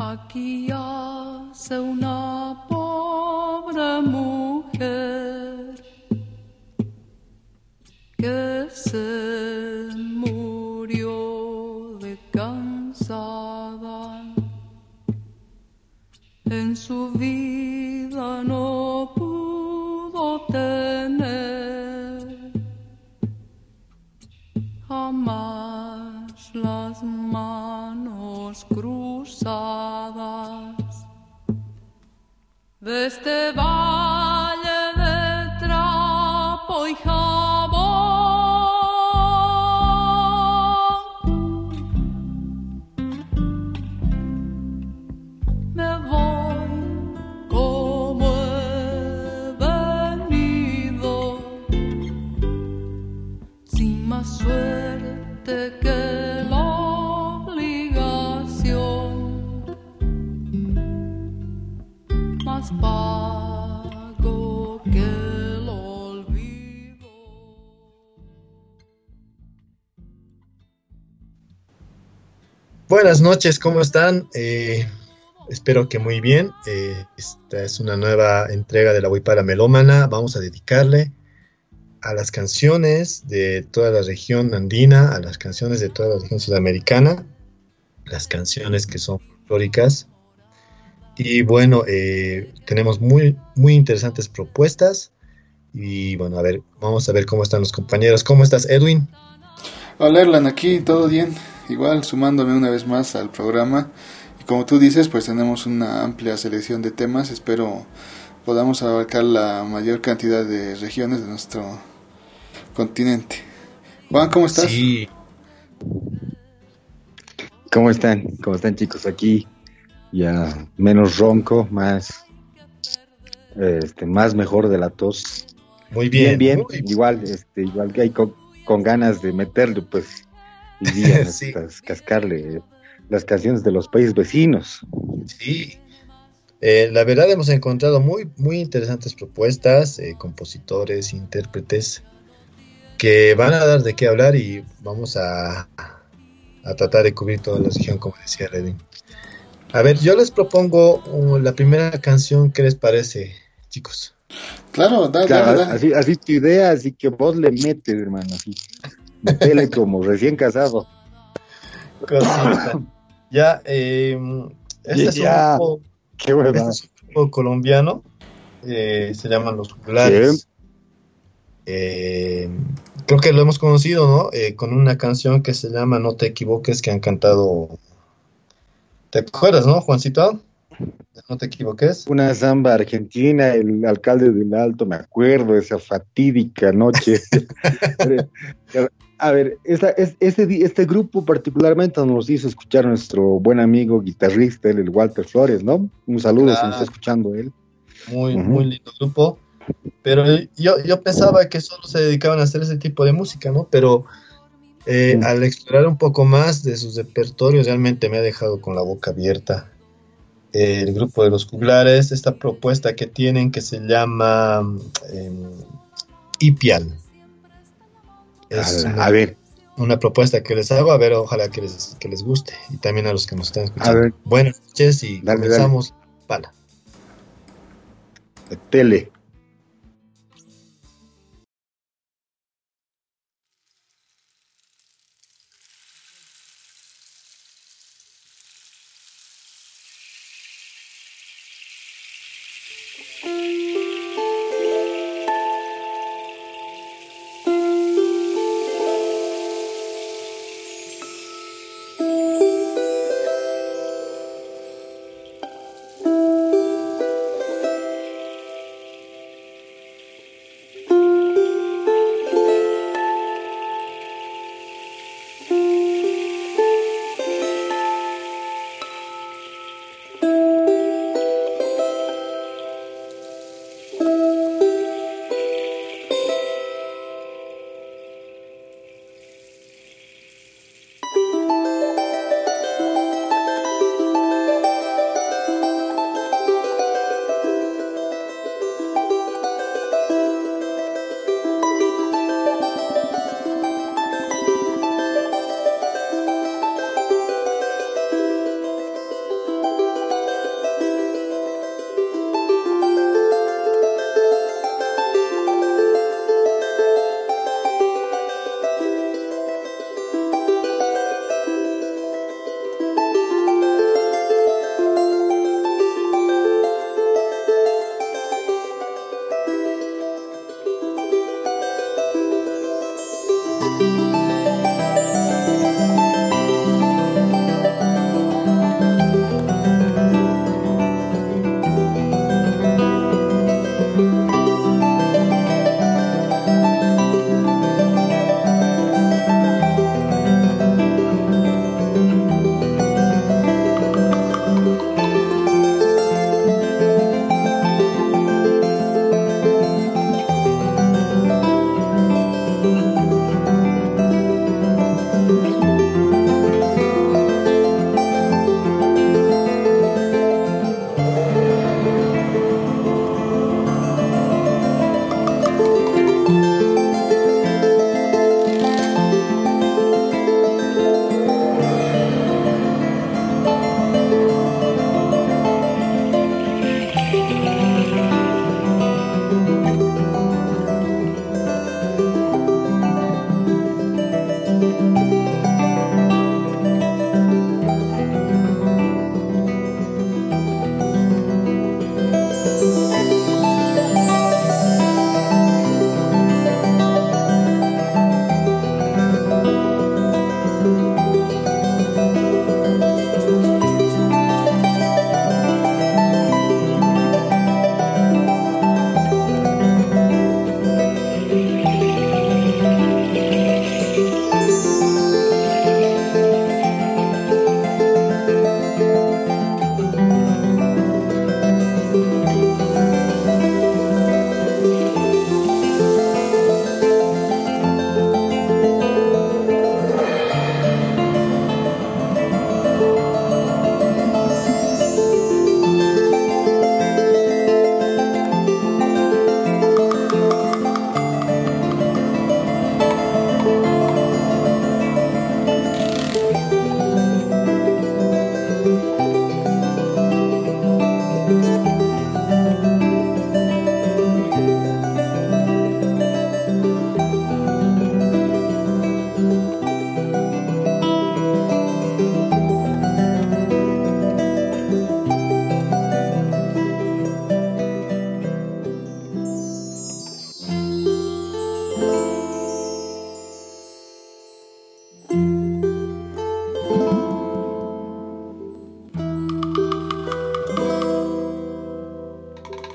Aquí hace una pobre mujer que se murió de cansada. En su vida cruzadas de este valle Buenas noches, ¿cómo están? Eh, espero que muy bien. Eh, esta es una nueva entrega de la Huipara Melómana. Vamos a dedicarle a las canciones de toda la región andina, a las canciones de toda la región sudamericana, las canciones que son folclóricas. Y bueno, eh, tenemos muy, muy interesantes propuestas. Y bueno, a ver, vamos a ver cómo están los compañeros. ¿Cómo estás, Edwin? Hola Erlan, aquí todo bien, igual sumándome una vez más al programa. Y como tú dices, pues tenemos una amplia selección de temas, espero podamos abarcar la mayor cantidad de regiones de nuestro continente. Juan, ¿cómo estás? Sí, ¿Cómo están? ¿Cómo están chicos? Aquí ya menos ronco, más este, más mejor de la tos. muy bien. bien, muy igual, este, igual que hay con, con ganas de meterle, pues, y día, Sí. cascarle las canciones de los países vecinos. Sí, Eh, la verdad hemos encontrado muy, muy interesantes propuestas, eh, compositores, intérpretes, que van a dar de qué hablar y vamos a, a tratar de cubrir toda la región, como decía Redin. A ver, yo les propongo uh, la primera canción, ¿qué les parece, chicos? Claro, dale, Claro, dale, dale. así, así tu idea, así que vos le metes, hermano, así. Metele como recién casado. Cosita. ya, eh, este es un Ya. grupo, Qué este es un grupo colombiano, eh, se llaman Los Juglares. Eh, creo que lo hemos conocido, ¿no? Eh, con una canción que se llama No te equivoques, que han cantado. ¿Te acuerdas, no, Juancito? No te equivoques. Una samba argentina, el alcalde del Alto, me acuerdo esa fatídica noche. A ver, esta, es- este, este grupo particularmente nos hizo escuchar nuestro buen amigo guitarrista, el Walter Flores, ¿no? Un saludo si nos está escuchando él. Muy, muy lindo grupo. Pero yo, yo pensaba que solo se dedicaban a hacer ese tipo de música, ¿no? Pero eh, al explorar un poco más de sus repertorios, realmente me ha dejado con la boca abierta. Eh, el grupo de los juglares, esta propuesta que tienen que se llama eh, Ipial. Es A, una, a ver, una propuesta que les hago, a ver, ojalá que les, que les guste. Y también a los que nos están escuchando. A ver. Buenas noches y Dale, comenzamos. Pala. tele.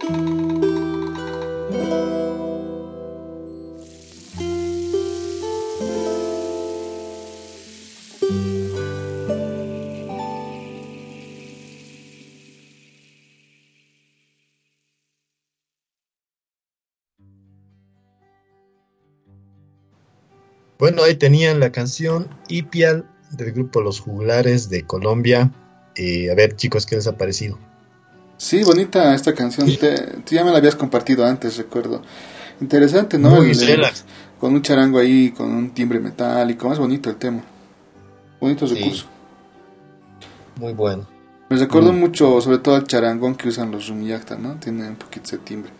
Bueno, ahí tenían la canción Ipial del grupo Los Juglares de Colombia. Eh, a ver, chicos, ¿qué les ha parecido? Sí, bonita esta canción. Te, tú ya me la habías compartido antes, recuerdo. Interesante, ¿no? Muy El- el- relax. con un charango ahí, con un timbre metálico. Más bonito el tema. Bonito Sí. recurso. Muy bueno. Me recuerdo Mm. mucho, sobre todo al charangón que usan los rumiyakta, ¿no? Tiene un poquito ese timbre.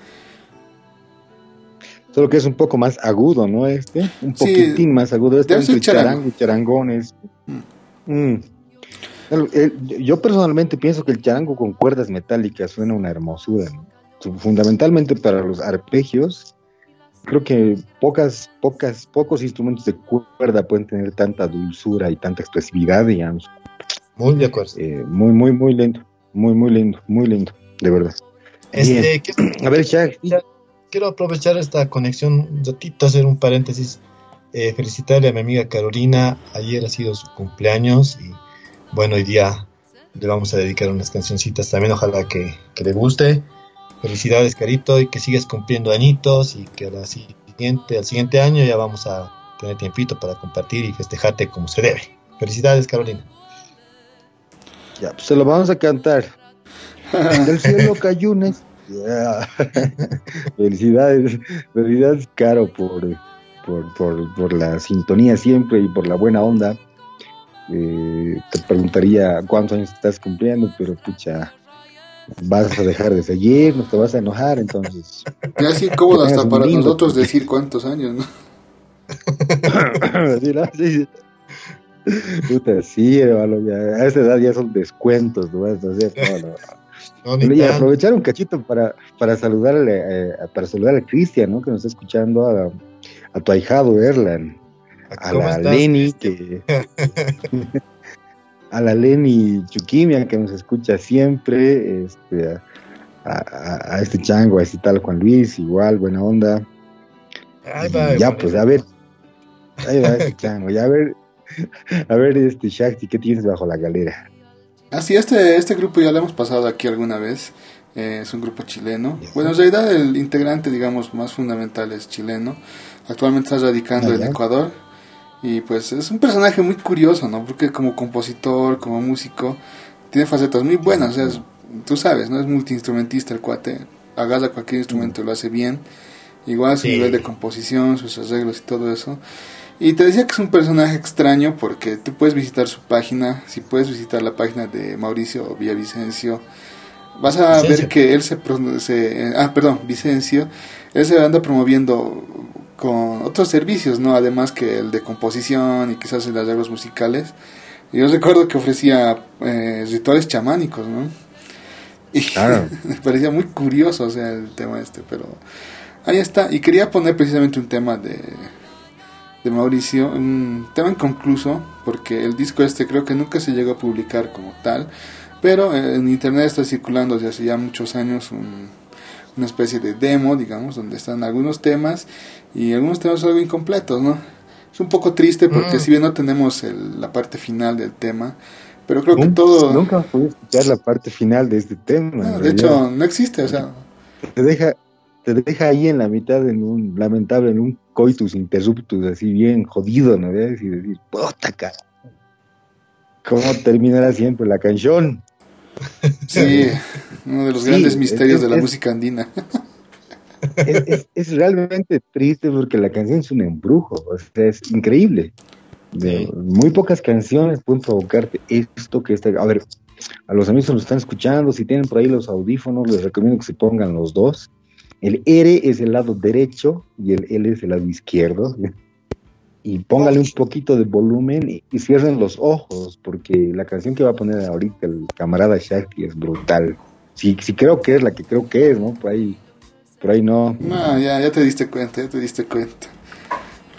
Solo que es un poco más agudo, ¿no? Este, un Sí, poquitín más agudo. Este entre charango. charango y charangones. Mm. El- el- yo personalmente pienso que el charango con cuerdas metálicas suena una hermosura, Fundamentalmente para los arpegios, creo que pocas, pocas, pocos instrumentos de cuerda pueden tener tanta dulzura y tanta expresividad, digamos. Muy de acuerdo. Eh, muy, muy, muy lindo. Muy, muy lindo, muy lindo, de verdad. Este, quiero, A ver, Shaq, quiero aprovechar esta conexión un ratito, hacer un paréntesis. Eh, felicitarle a mi amiga Carolina. Ayer ha sido su cumpleaños y bueno, hoy día le vamos a dedicar unas cancioncitas también. Ojalá que, que le guste. Felicidades, Carito, y que sigas cumpliendo añitos y que a la siguiente, al siguiente año ya vamos a tener tiempito para compartir y festejarte como se debe. Felicidades, Carolina. ya, pues se lo vamos a cantar. Del cielo cayó una es- Yeah. felicidades, felicidades, Caro, por, por, por, por la sintonía siempre y por la buena onda. Eh, te preguntaría cuántos años estás cumpliendo, pero pucha, vas a dejar de seguir, no te vas a enojar, entonces. Es así cómodo hasta Es para lindo. nosotros decir cuántos años, ¿no? Sí, ¿no? Sí, sí. Puta, sí, hermano, ya, a esa edad ya son descuentos, ¿no? ni y aprovechar un cachito para, para saludarle, eh, para saludar a Cristian, ¿no? Que nos está escuchando, a, a tu ahijado Erlan. a la Leni, que... a la Leni Chuquimia, que nos escucha siempre, este, a, este chango, a este tal Juan Luis, igual, buena onda. ya, pues, a ver, ahí va este chango, ya a ver, a ver, este Shakti, ¿qué tienes bajo la galera? Así, este, este grupo ya lo hemos pasado aquí alguna vez. Eh, es un grupo chileno. Bueno, en realidad el integrante, digamos, más fundamental es chileno. Actualmente está radicando ah, en Ecuador. Y pues es un personaje muy curioso, ¿no? Porque como compositor, como músico, tiene facetas muy buenas. O sea, tú sabes, ¿no? Es multiinstrumentista el cuate. Agarra cualquier instrumento y lo hace bien. Igual su nivel de composición, sus arreglos y todo eso. Y te decía que es un personaje extraño porque tú puedes visitar su página, si puedes visitar la página de Mauricio Villavicencio, vas a ver que él se, se, ah, perdón, Vicencio, él se anda promoviendo con otros servicios, ¿no? Además que el de composición y quizás el de arreglos musicales. Yo recuerdo que ofrecía eh, rituales chamánicos, ¿no? Y me parecía muy curioso, o sea, el tema este, pero ahí está. Y quería poner precisamente un tema de, de Mauricio, un tema inconcluso, porque el disco este creo que nunca se llegó a publicar como tal, pero en internet está circulando desde hace ya muchos años una especie de demo, digamos, donde están algunos temas y algunos temas algo incompletos, ¿no? Es un poco triste porque mm. si bien no tenemos la parte final del tema, pero creo que todo... Nunca pude escuchar la parte final de este tema. de hecho, no existe, o sea... Te deja, te deja ahí en la mitad, en un lamentable, en un coitus interruptus, así bien jodido, ¿no? Y decir, puta cara. ¿Cómo terminará siempre la canción? Sí, uno de los grandes misterios de la música andina. Es, realmente triste porque la canción es un embrujo, o sea, es increíble. De, Muy pocas canciones pueden provocarte esto que está. A ver, a los amigos que nos están escuchando, si tienen por ahí los audífonos, les recomiendo que se pongan los dos el R es el lado derecho y el L es el lado izquierdo. Y póngale un poquito de volumen y, cierren los ojos, porque la canción que va a poner ahorita el camarada Shakti es brutal. Sí, sí creo que es la que creo que es, ¿no? Por ahí, por ahí no. No, ya, ya te diste cuenta, ya te diste cuenta.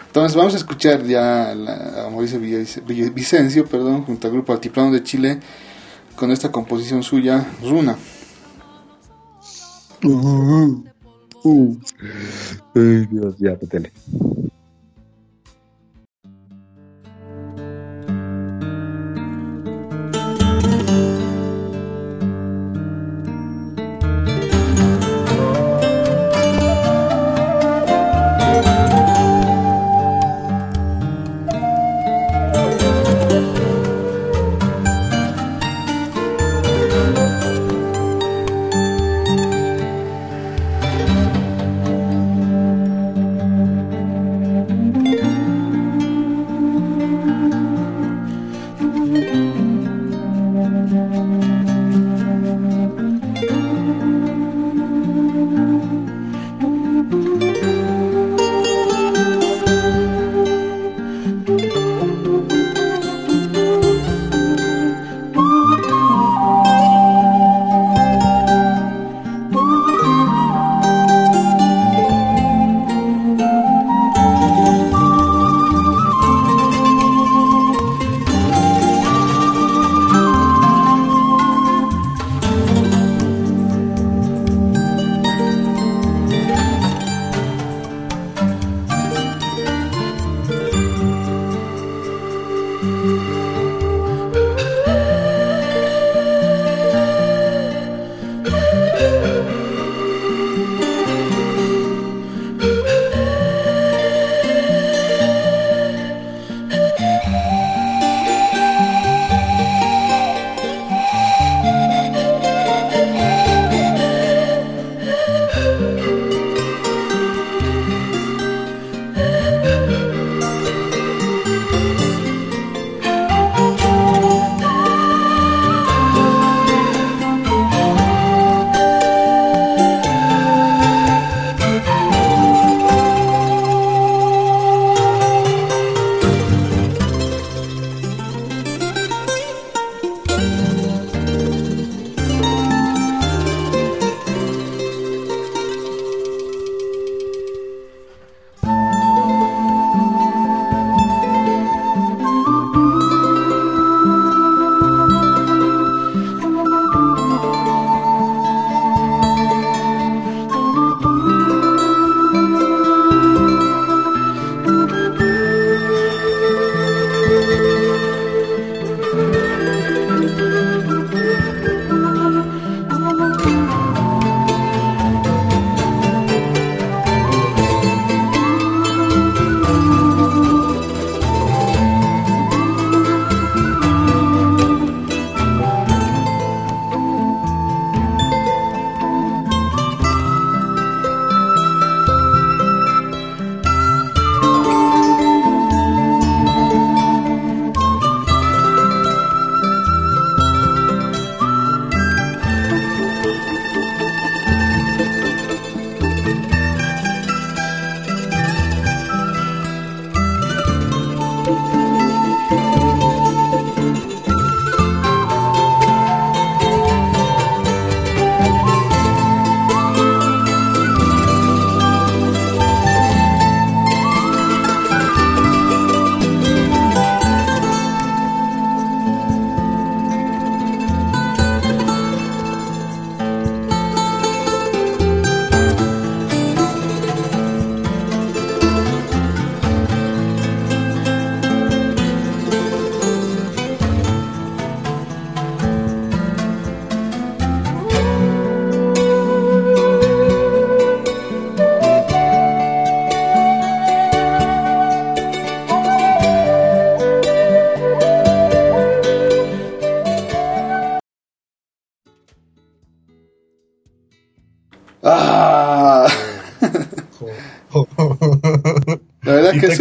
Entonces vamos a escuchar ya a Mauricio Vicencio, perdón, junto al grupo Altiplano de Chile, con esta composición suya, Runa. Uh. Ay, Dios, ya, tele.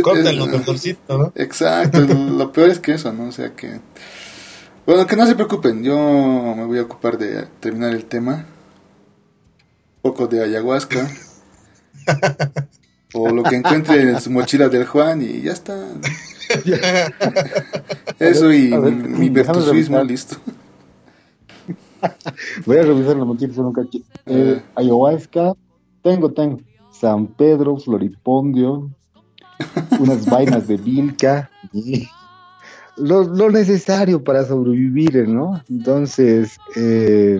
Que te es- corta es- el doctorcito, ¿no? Exacto, lo peor es que eso, ¿no? O sea que... Bueno, que no se preocupen, yo me voy a ocupar de terminar el tema. Un poco de ayahuasca. o lo que encuentre en su mochila del Juan y ya está. Eso y ver, mi, mi virtuosismo, listo. Voy a revisar la mochila son un cachito. Eh, ayahuasca, tengo, tengo. San Pedro, Floripondio, unas vainas de Vilca. y Lo, lo necesario para sobrevivir, ¿no? Entonces, eh,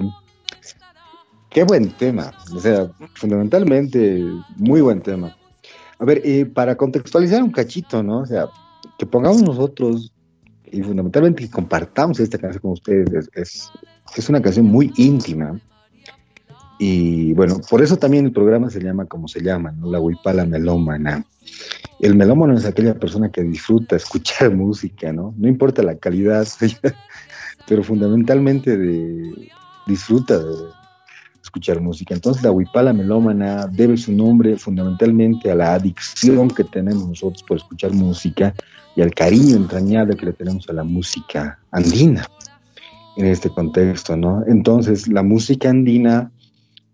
qué buen tema. O sea, fundamentalmente, muy buen tema. A ver, eh, para contextualizar un cachito, ¿no? O sea, que pongamos nosotros y fundamentalmente que compartamos esta canción con ustedes es, es, una canción muy íntima. Y bueno, por eso también el programa se llama como se llama, ¿no? La Huipala Melómana. El melómano es aquella persona que disfruta escuchar música, ¿no? No importa la calidad, pero fundamentalmente de, disfruta de escuchar música. Entonces la Huipala Melómana debe su nombre fundamentalmente a la adicción que tenemos nosotros por escuchar música y al cariño entrañable que le tenemos a la música andina en este contexto, ¿no? Entonces, la música andina,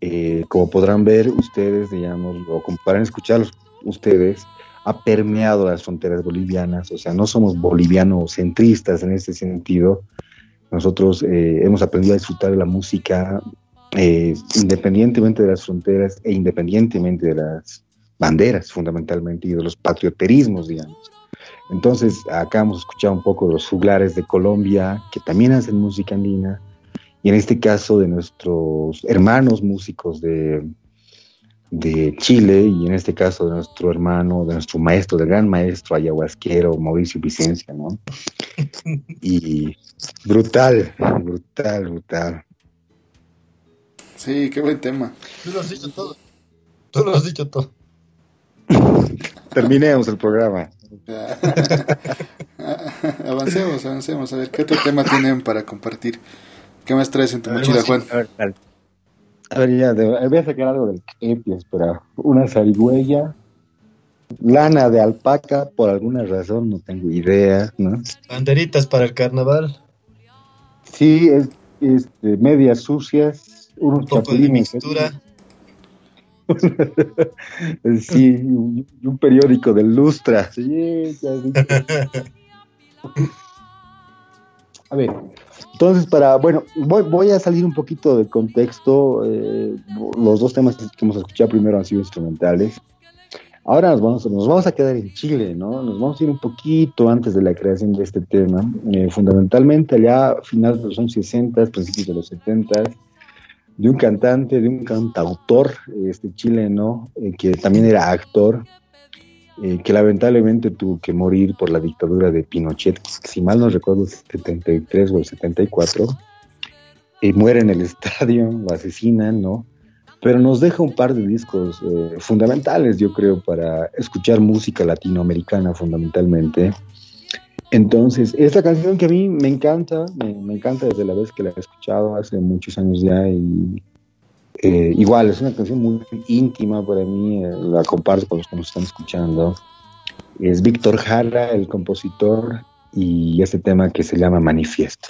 eh, como podrán ver ustedes, digamos, o como podrán escuchar ustedes, ha permeado las fronteras bolivianas, o sea, no somos bolivianos centristas en este sentido. Nosotros eh, hemos aprendido a disfrutar de la música eh, independientemente de las fronteras e independientemente de las banderas, fundamentalmente, y de los patrioterismos, digamos. Entonces, acá hemos escuchado un poco de los juglares de Colombia, que también hacen música andina, y en este caso de nuestros hermanos músicos de, de Chile, y en este caso de nuestro hermano, de nuestro maestro, del gran maestro ayahuasquero Mauricio Vicencia, ¿no? Y brutal, brutal, brutal. Sí, qué buen tema. Tú lo has dicho todo. Tú lo has dicho todo. Terminemos el programa. Avancemos, avancemos. A ver, ¿qué otro tema tienen para compartir? ¿Qué más traes en tu mochila, Juan? A ver, dale. A ver, ya, voy a sacar algo del Epi, espera. Una zarigüeya, lana de alpaca, por alguna razón, no tengo idea, ¿no? Banderitas para el carnaval. Sí, es, este, medias sucias, unos Un poco de chapulines. mixtura. eh, Sí, un, un periódico de Lustra. Sí, ya. A ver, entonces para, bueno, voy, voy a salir un poquito del contexto. eh, los dos temas que hemos escuchado primero han sido instrumentales. Ahora nos vamos, nos vamos a quedar en Chile, ¿no? Nos vamos a ir un poquito antes de la creación de este tema. eh, fundamentalmente allá finales de los años 60, principios de los 70, de un cantante, de un cantautor este chileno, eh, que también era actor, eh, que lamentablemente tuvo que morir por la dictadura de Pinochet, si mal no recuerdo, el 73 o el 74, y muere en el estadio, lo asesinan, ¿no? Pero nos deja un par de discos eh, fundamentales, yo creo, para escuchar música latinoamericana fundamentalmente. Entonces, esta canción que a mí me encanta, me, me encanta desde la vez que la he escuchado hace muchos años ya y eh, igual es una canción muy íntima para mí, eh, la comparto con los que nos están escuchando. Es Víctor Jara, el compositor, y este tema que se llama Manifiesto.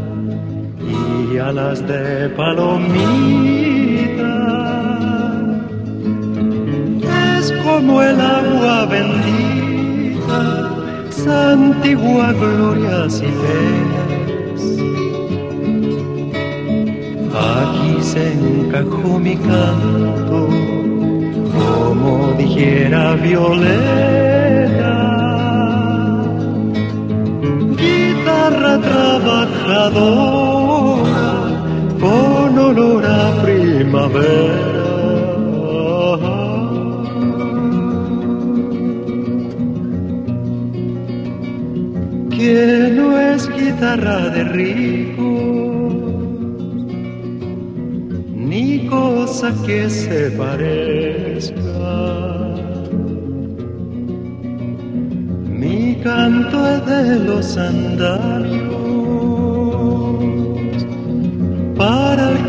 y alas de palomita. Es como el agua bendita, santigua glorias y penas. Aquí se encajó mi canto, como dijera Violeta. Guitarra trabajadora, con olor primavera. Que no es guitarra de ricos, ni cosa que se parezca. Mi canto de los andarios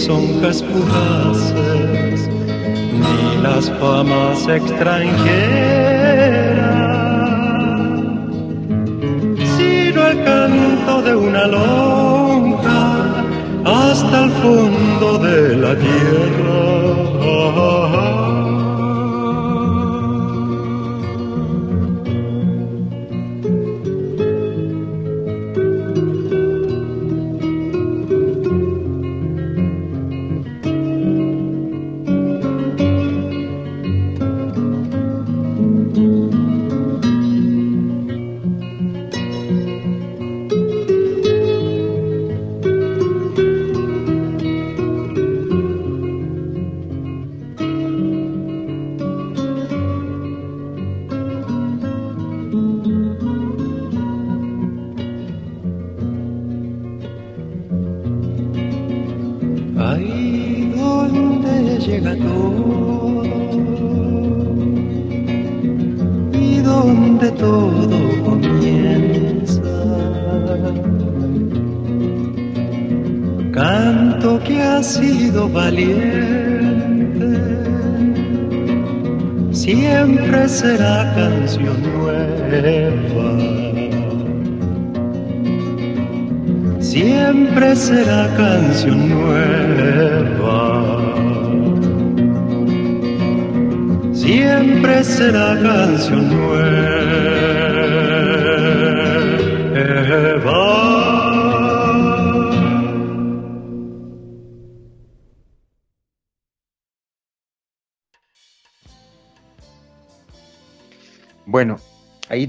Las lisonjas fugaces, ni las famas extranjeras, sino el canto de una lonja hasta el fondo de la tierra.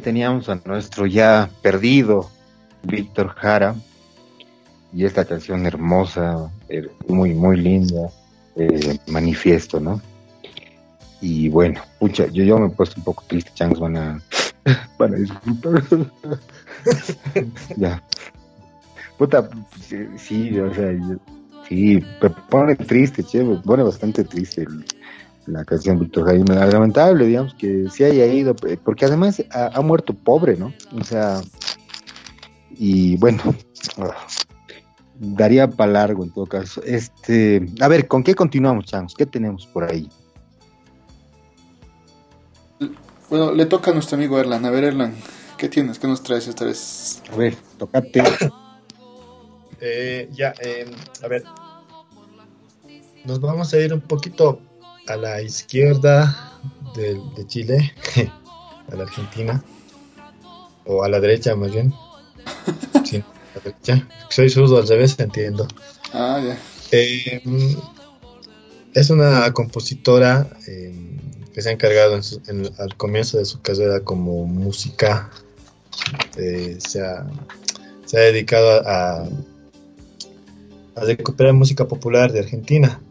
Teníamos a nuestro ya perdido Víctor Jara y esta canción hermosa, eh, muy, muy linda, eh, manifiesto, ¿no? Y bueno, pucha, yo, yo me he puesto un poco triste, changos van a, van a disculpar. ya. Puta, sí, o sea, sí, me pone triste, che, pone bastante triste el- la canción Víctor Jara. Y me- Lamentable, digamos, que se haya ido, eh, porque además ha, ha muerto pobre, ¿no? O sea, y bueno, ah, daría para largo en todo caso. Este, a ver, ¿con qué continuamos, changos? ¿Qué tenemos por ahí? Bueno, le toca a nuestro amigo Erlan. A ver, Erlan, ¿qué tienes? ¿Qué nos traes esta vez? A ver, tocate. Eh, ya, eh, a ver. Nos vamos a ir un poquito a la izquierda de, de Chile, a la Argentina, o a la derecha más bien. Sí, a la derecha. Soy zurdo al revés, entiendo. Ah, ya. Eh, es una compositora eh, que se ha encargado en su- en- al comienzo de su carrera como música. eh, se, ha, se ha dedicado a, a recuperar música popular de Argentina.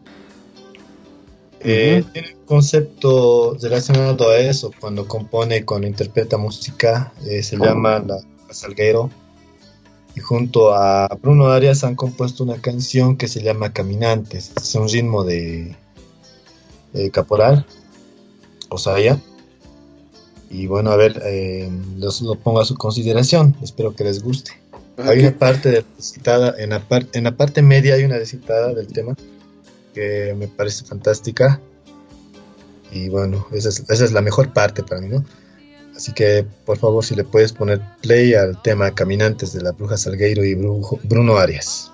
Eh. Tiene un concepto relacionado a eso cuando compone, cuando interpreta música. eh, se llama la, la Salguero. y junto a Bruno Arias han compuesto una canción que se llama Caminantes. Es un ritmo de, caporal, Osaya. Y bueno, a ver, eh, lo pongo a su consideración. Espero que les guste. Hay una parte de citada, en la, en la parte media hay una recitada del tema que me parece fantástica. Y bueno, esa es, esa es la mejor parte para mí, ¿no? Así que, por favor, si le puedes poner play al tema Caminantes de la Bruja Salgueiro y Bruno Arias.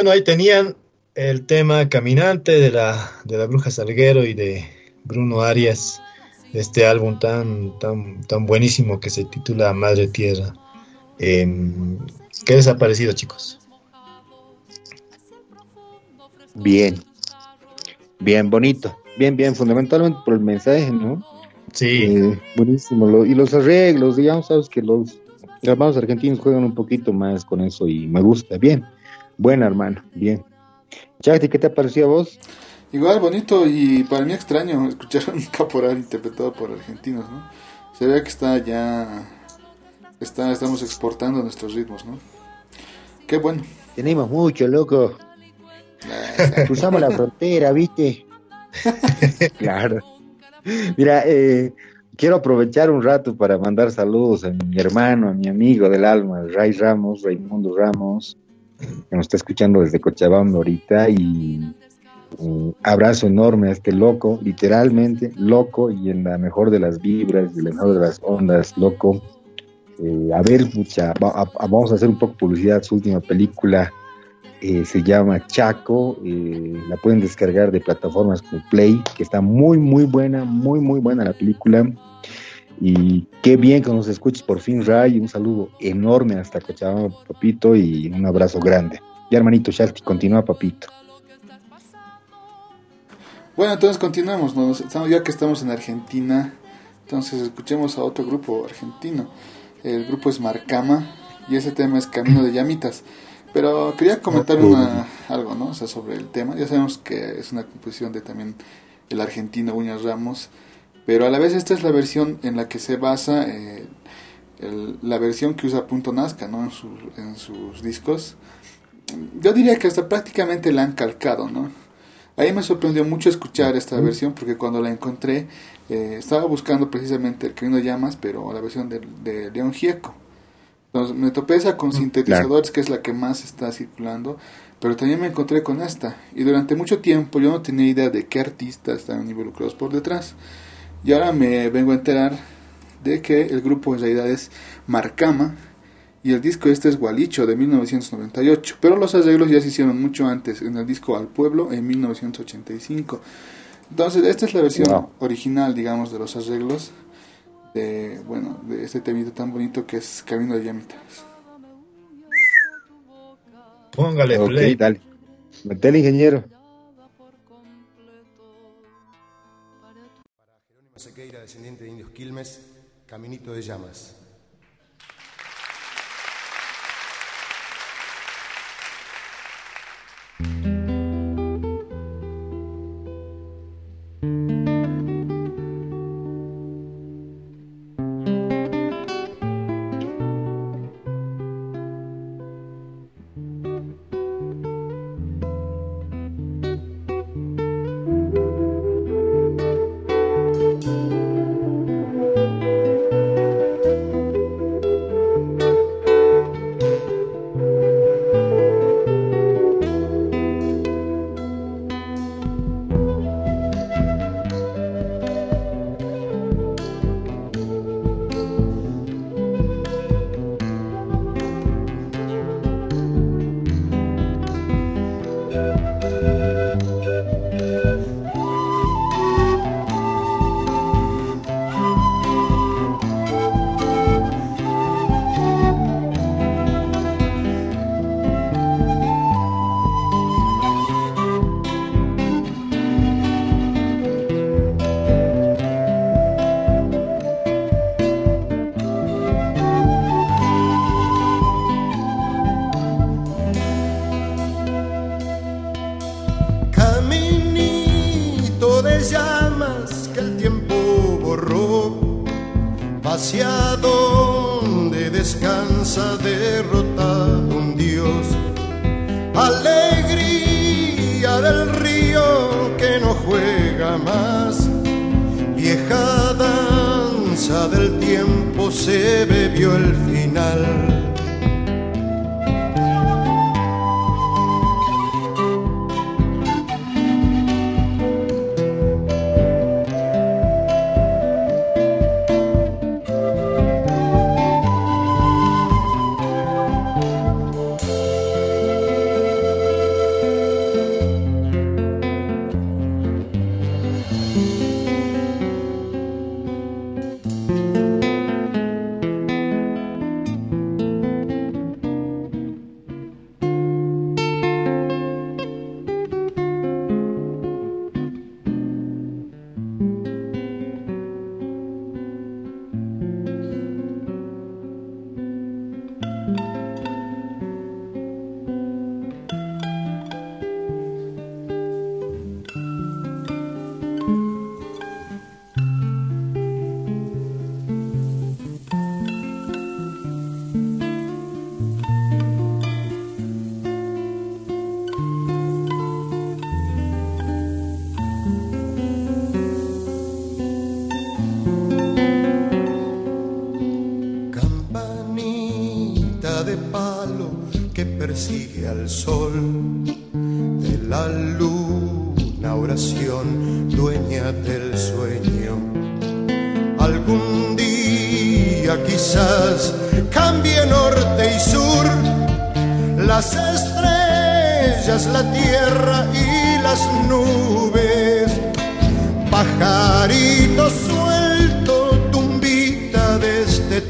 Bueno, ahí tenían el tema caminante de la, de la Bruja Salguero y de Bruno Arias, de este álbum tan, tan, tan buenísimo que se titula Madre Tierra. Em, ¿Qué les ha parecido, chicos? Bien, bien, bonito, bien, bien, fundamentalmente por el mensaje, ¿no? Sí. Eh, buenísimo, y los arreglos, digamos, sabes que los hermanos argentinos juegan un poquito más con eso y me gusta, bien, buena hermano, bien. Chati, ¿qué te ha parecido a vos? Igual bonito y para mí extraño escuchar un caporal interpretado por argentinos, ¿no? Se ve que está ya, está, estamos exportando nuestros ritmos, ¿no? Qué bueno. Tenemos mucho, loco. Cruzamos la frontera, ¿viste? claro. Mira, eh, quiero aprovechar un rato para mandar saludos a mi hermano, a mi amigo del alma, Ray Ramos, Raimundo Ramos, que nos está escuchando desde Cochabamba ahorita y un abrazo enorme a este loco, literalmente loco y en la mejor de las vibras, y la mejor de las ondas, loco. Eh, a ver, mucha, vamos a hacer un poco publicidad, su última película eh, se llama Chaco, eh, la pueden descargar de plataformas como Play, que está muy, muy buena, muy, muy buena la película. Y qué bien que nos escuches por fin, Ray. Un saludo enorme hasta Cochabamba, papito, y un abrazo grande. Ya, hermanito Shalti, continúa, papito. Bueno, entonces continuamos. ya que estamos en Argentina, entonces escuchemos a otro grupo argentino. El grupo es Marcama y ese tema es Camino de Llamitas. Pero quería comentar una, algo, ¿no? O sea, sobre el tema. Ya sabemos que es una composición de también el argentino Uñas Ramos, pero a la vez esta es la versión en la que se basa eh, la versión que usa Punto Nazca, ¿no? En, en sus discos. Yo diría que hasta prácticamente la han calcado, ¿no? Ahí me sorprendió mucho escuchar esta versión porque cuando la encontré eh, estaba buscando precisamente el Camino Llamas, pero la versión de, de León Gieco. Entonces me topé esa con mm, sintetizadores, que es la que más está circulando, pero también me encontré con esta. Y durante mucho tiempo yo no tenía idea de qué artistas estaban involucrados por detrás. Y ahora me vengo a enterar de que el grupo en realidad es Marcama y el disco este es Gualicho de 1998, pero los arreglos ya se hicieron mucho antes, en el disco Al Pueblo en 1985. Entonces, esta es la versión original, digamos, de los arreglos de, bueno, de este temito tan bonito que es Camino de Llamitas. Póngale play. dale. Metele, ingeniero. De indios Quilmes, Caminito de Llamas.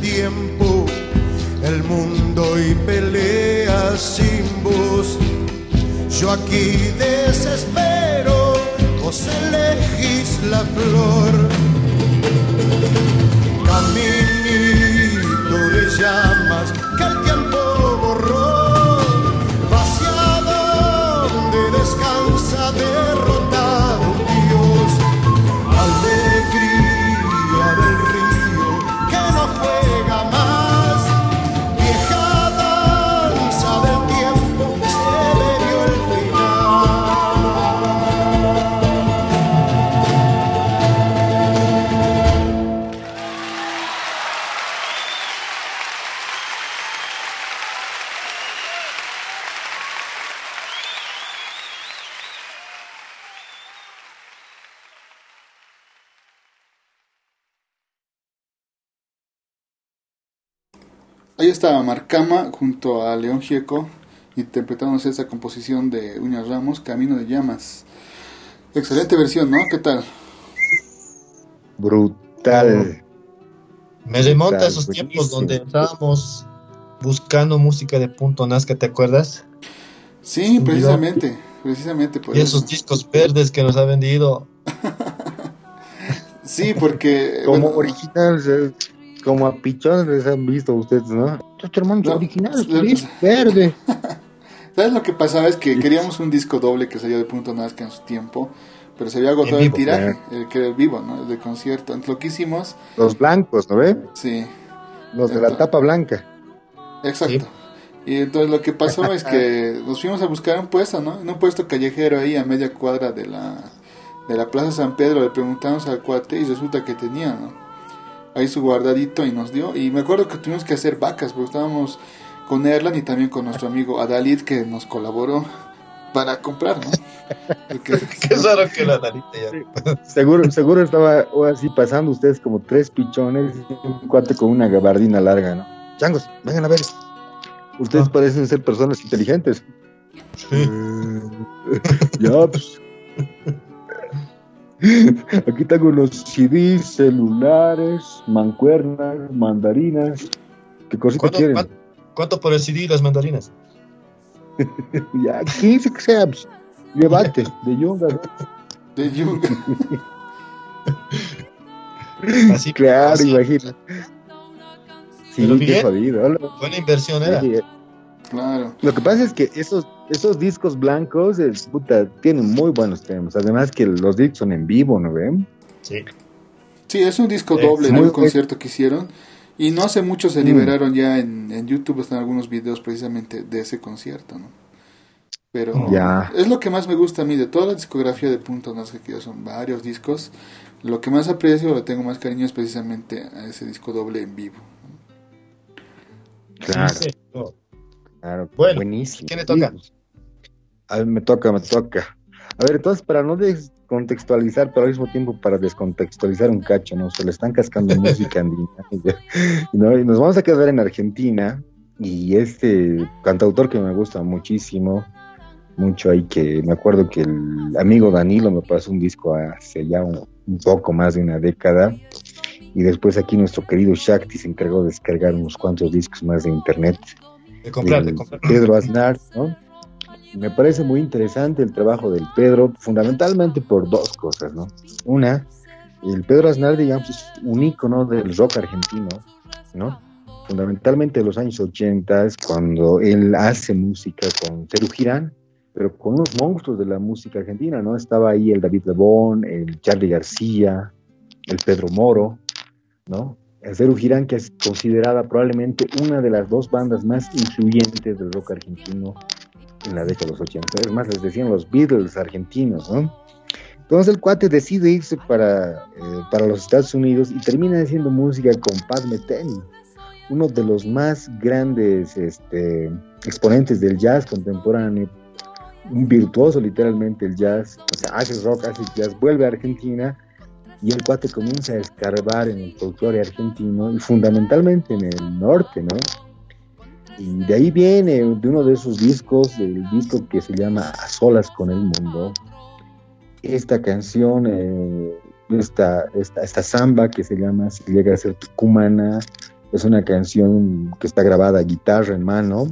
Tiempo el mundo y pelea sin voz. Yo aquí desespero, vos elegís la flor. Caminito de llamas que el tiempo borró. Hacia donde descansa derrotado estaba Marcama junto a León Gieco interpretándose esa composición de Uñas Ramos, Camino de Llamas. Excelente versión, ¿no? ¿Qué tal? Brutal. Me remonta a esos buenísimo. tiempos donde estábamos buscando música de Punto Nazca, ¿te acuerdas? Sí, precisamente, precisamente por Y eso. esos discos verdes que nos ha vendido. Sí, porque Como bueno, originales, eh, como a pichones les han visto ustedes, ¿no? Estos hermanos No, originales, no, gris, verde. ¿sabes lo que pasaba? Es que queríamos un disco doble que salió de Punto Nazca en su tiempo, pero se había agotado el vivo, tiraje, el que era el vivo, ¿no? El de concierto. Entonces lo que hicimos, Los blancos, ¿no ve? sí, Los de la tapa blanca. Exacto. Y entonces lo que pasó es que nos fuimos a buscar un puesto, ¿no? En un puesto callejero ahí a media cuadra de la, de la Plaza San Pedro. Le preguntamos al cuate y resulta que tenía, ¿no? Ahí su guardadito y nos dio. Y me acuerdo que tuvimos que hacer vacas porque estábamos con Erlan y también con nuestro amigo Adalid que nos colaboró para comprar, ¿no? Porque- Qué raro que la narita ya. Seguro, seguro estaba o así pasando ustedes como tres pichones y un cuate con una gabardina larga, ¿no? Changos, vengan a ver. Ustedes Ah. parecen ser personas inteligentes. Eh, ya, pues. Aquí tengo unos CDs, celulares, mancuernas, mandarinas. ¿Qué cosita ¿Cuánto, quieren? cuánto- por el CD y las mandarinas? Ya, 15 que sea. pues, Debate de yunga. de Yuga. Así, Claro, así. imagina. Sí, qué jodido. Buena inversión era. Sí, Claro. Lo que pasa es que esos, esos discos blancos es, puta, tienen muy buenos temas. Además que los discos son en vivo, ¿no ven? Sí. Sí, es un disco doble concierto que hicieron. Y no hace mucho se Mm. liberaron ya en, en YouTube, están algunos videos precisamente de ese concierto, ¿no? Pero Ya. es lo que más me gusta a mí de toda la discografía de Punto Nazca, que ya son varios discos. Lo que más aprecio, lo tengo más cariño es precisamente a ese disco doble en vivo. Claro. Claro. Bueno, buenísimo. ¿quién le toca? Sí. A ver, me toca, me toca. A ver, entonces, para no descontextualizar, pero al mismo tiempo para descontextualizar un cacho, ¿no? Se le están cascando música andina. ¿no? Y nos vamos a quedar en Argentina. Y este cantautor que me gusta muchísimo, mucho ahí, que me acuerdo que el amigo Danilo me pasó un disco hace ya un, un poco más de una década. Y después aquí nuestro querido Shakti se encargó de descargar unos cuantos discos más de internet De comprar, de comprar. Pedro Aznar, ¿no? Me parece muy interesante el trabajo del Pedro, fundamentalmente por dos cosas, ¿no? Una, el Pedro Aznar, digamos, es un ícono del rock argentino, ¿no? Fundamentalmente en los años 80 es cuando él hace música con Ceru Girán, pero con unos monstruos de la música argentina, ¿no? Estaba ahí el David Lebón, el Charlie García, el Pedro Moro, ¿no? Ceru Girán, que es considerada probablemente una de las dos bandas más influyentes del rock argentino en la década de los 80. Es más, les decían los Beatles argentinos, ¿no? Entonces el cuate decide irse para, eh, para los Estados Unidos y termina haciendo música con Pat Metheny, uno de los más grandes este, exponentes del jazz contemporáneo, un virtuoso literalmente el jazz, o sea, hace rock, hace jazz, vuelve a Argentina y el cuate comienza a escarbar en el folclore argentino y fundamentalmente en el norte, ¿no? Y de ahí viene de uno de esos discos, el disco que se llama A Solas con el Mundo, esta canción, eh, esta, esta, esta samba que se llama Si llega a ser tucumana, es una canción que está grabada guitarra en mano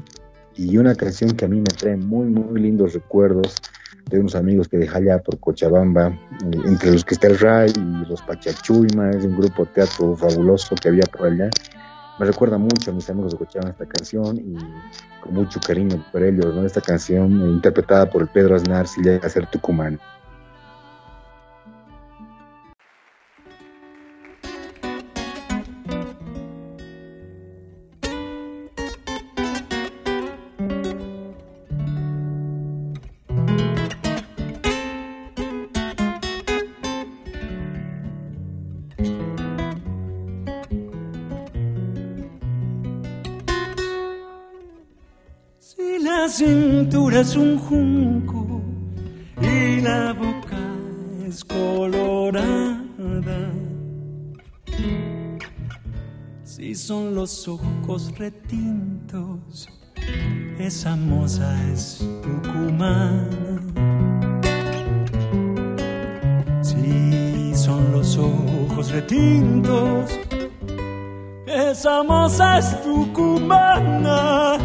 y una canción que a mí me trae muy, muy lindos recuerdos de unos amigos que dejé allá por Cochabamba, eh, entre los que está el Ray y los Pachachuymas, un grupo teatro fabuloso que había por allá me recuerda mucho a mis amigos que escuchaban esta canción y con mucho cariño por ellos. Esta canción eh, interpretada por el Pedro Aznar, si llega ser Tucumán. Es un junco y la boca es colorada. Si son los ojos retintos, esa moza es tucumana. Si son los ojos retintos, esa moza es tucumana.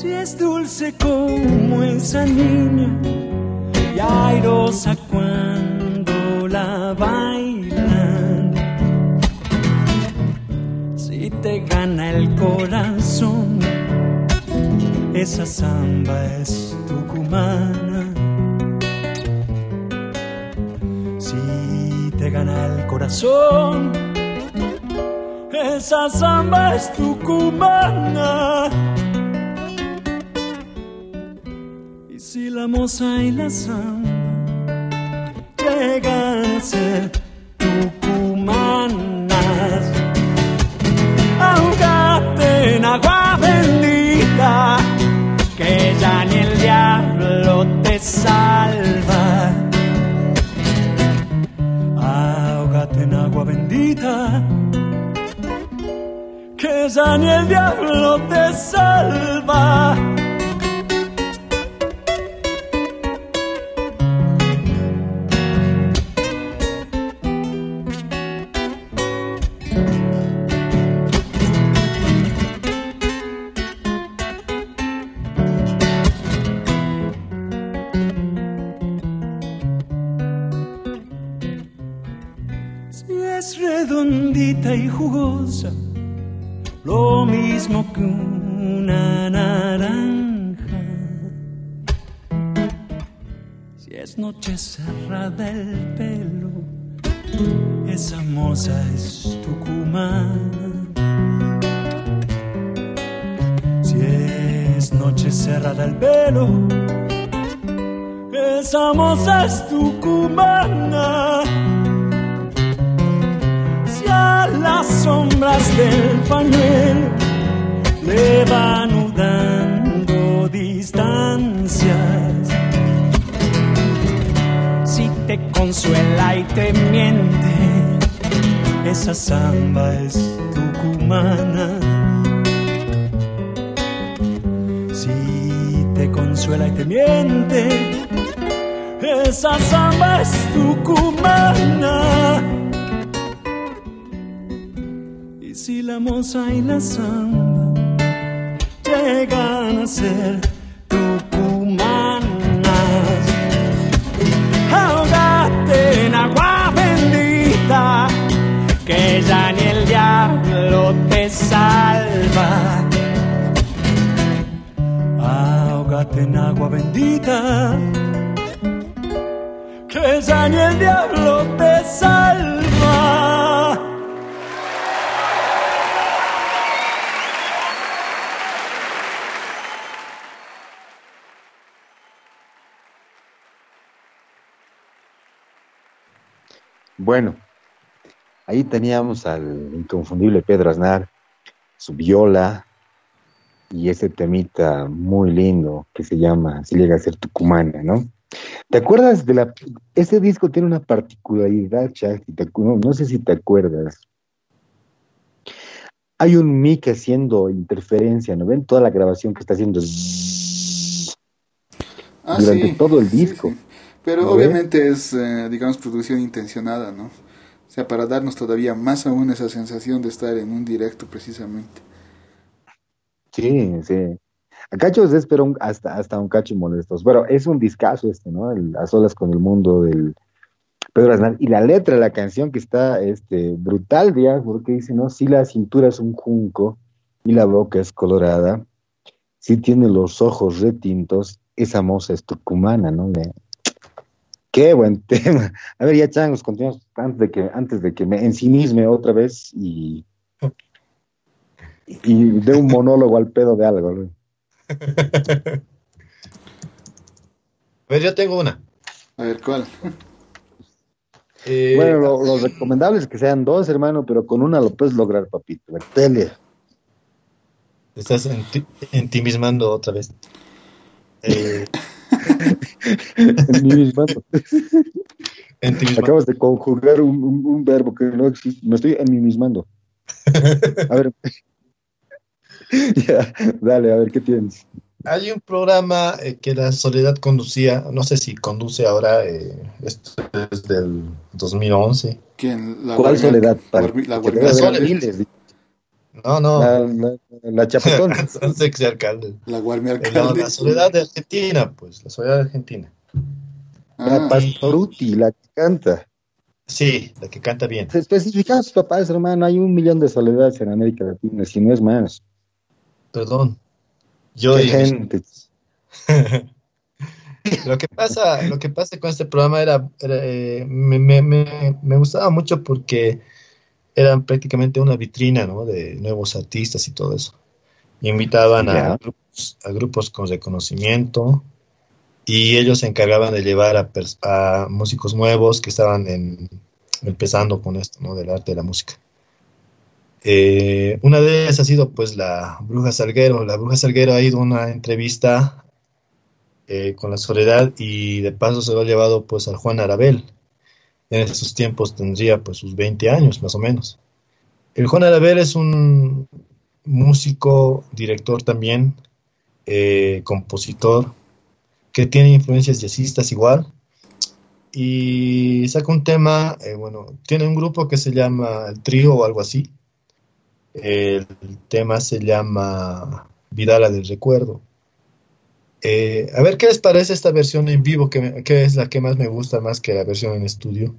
Si es dulce como esa niña y airosa cuando la bailan. Si te gana el corazón, esa samba es tucumana. Si te gana el corazón, esa samba es tucumana. La moza y la samba llegan a ser tucumanas. Ahogate en agua bendita, que ya ni el diablo te salva. Ahogate en agua bendita, que ya ni el diablo te salva. Y jugosa, lo mismo que una naranja. Si es noche cerrada el pelo, esa moza es tucumana. Si es noche cerrada el pelo, esa moza es tucumana las sombras del pañuelo le van dando distancias. Si te consuela y te miente, esa samba es tucumana. Si te consuela y te miente, esa samba es tucumana. La moza y la samba llegan a ser tucumanas. Ahogate en agua bendita, que ya ni el diablo te salva. Ahogate en agua bendita, que ya ni el diablo te salva. Bueno, Ahí teníamos al inconfundible Pedro Aznar, su viola y ese temita muy lindo que se llama Si llega a ser tucumana, ¿no? ¿Te acuerdas de la... Ese disco tiene una particularidad, Chuck, si te acu- no, no sé si te acuerdas. Hay un mic haciendo interferencia, ¿no ven? Toda la grabación que está haciendo Ah, durante sí, todo el sí, disco. sí. Pero ¿No obviamente es, eh, digamos, producción intencionada, ¿no? O sea, para darnos todavía más aún esa sensación de estar en un directo precisamente. Sí, sí. A cachos es, pero un- hasta, hasta un cacho molestos. Pero es un discazo este, ¿no? El, a solas con el mundo del Pedro Aznar. Y la letra de la canción que está este, brutal, ya, porque dice, ¿no? Si la cintura es un junco y la boca es colorada, si tiene los ojos retintos, esa moza es tucumana, ¿no? Qué buen tema. A ver, ya changos, continuamos antes de que, antes de que me ensimisme otra vez y, y dé un monólogo al pedo de algo. ¿no? A ver, yo tengo una. A ver, ¿cuál? Eh, Bueno, lo, lo recomendable es que sean dos, hermano, pero con una lo puedes lograr, papito. Tele. te estás enti- entimismando otra vez. Eh, En mí mismo. entimismando. Acabas de conjugar un, un- un verbo que no existe. Me estoy en mí mismando. A ver. ya, dale, a ver, ¿qué tienes? Hay un programa eh, que la Soledad conducía, no sé si conduce ahora, eh, esto es del 2011. ¿Quién? La ¿Cuál Guardia- soledad? La Guardia- debe haber Soledad. No, no, La, la, la sea alcalde. La Guardia no, Alcalde. la Soledad de Argentina, pues, la Soledad de Argentina. La Ah, Pastoruti, la que canta. Sí, la que canta bien. Se especifican sus papás, hermano. Hay un millón de soledades en América Latina, si no es más. Perdón. Yo Qué gente. Lo que pasa, lo que pasa con este programa era, era, eh, me, me- me- me gustaba mucho porque eran prácticamente una vitrina, ¿no? De nuevos artistas y todo eso. Invitaban a grupos, a grupos con reconocimiento y ellos se encargaban de llevar a, a músicos nuevos que estaban en- empezando con esto, ¿no? Del arte de la música. Eh, una de ellas ha sido pues la Bruja Salguero. La Bruja Salguero ha ido a una entrevista eh, con la Soledad y de paso se lo ha llevado pues al Juan Arabel. En esos tiempos tendría pues sus 20 años más o menos. El Juan Arabel es un músico, director también, eh, compositor, que tiene influencias jazzistas igual. Y saca un tema, eh, bueno, tiene un grupo que se llama El Trío o algo así. El tema se llama Vidala del Recuerdo. Eh, a ver qué les parece esta versión en vivo, que, me- que es la que más me gusta más que la versión en estudio.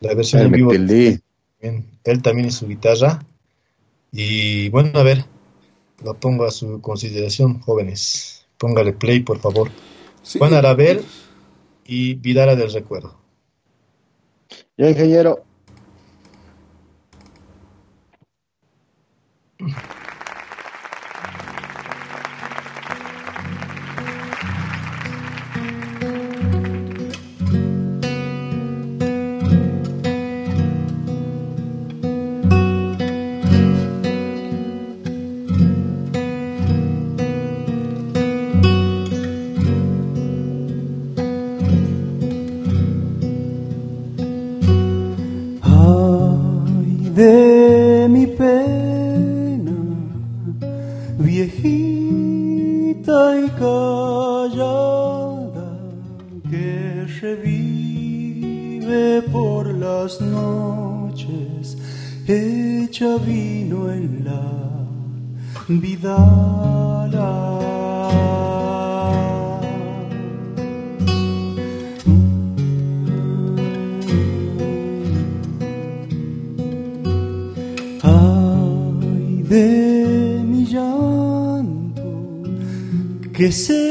La versión en vivo, también, él también y su guitarra. Y bueno, a ver, lo pongo a su consideración, jóvenes. Póngale play, por favor. sí. Juan Arabel y Vidala del Recuerdo. Ya, ingeniero. Que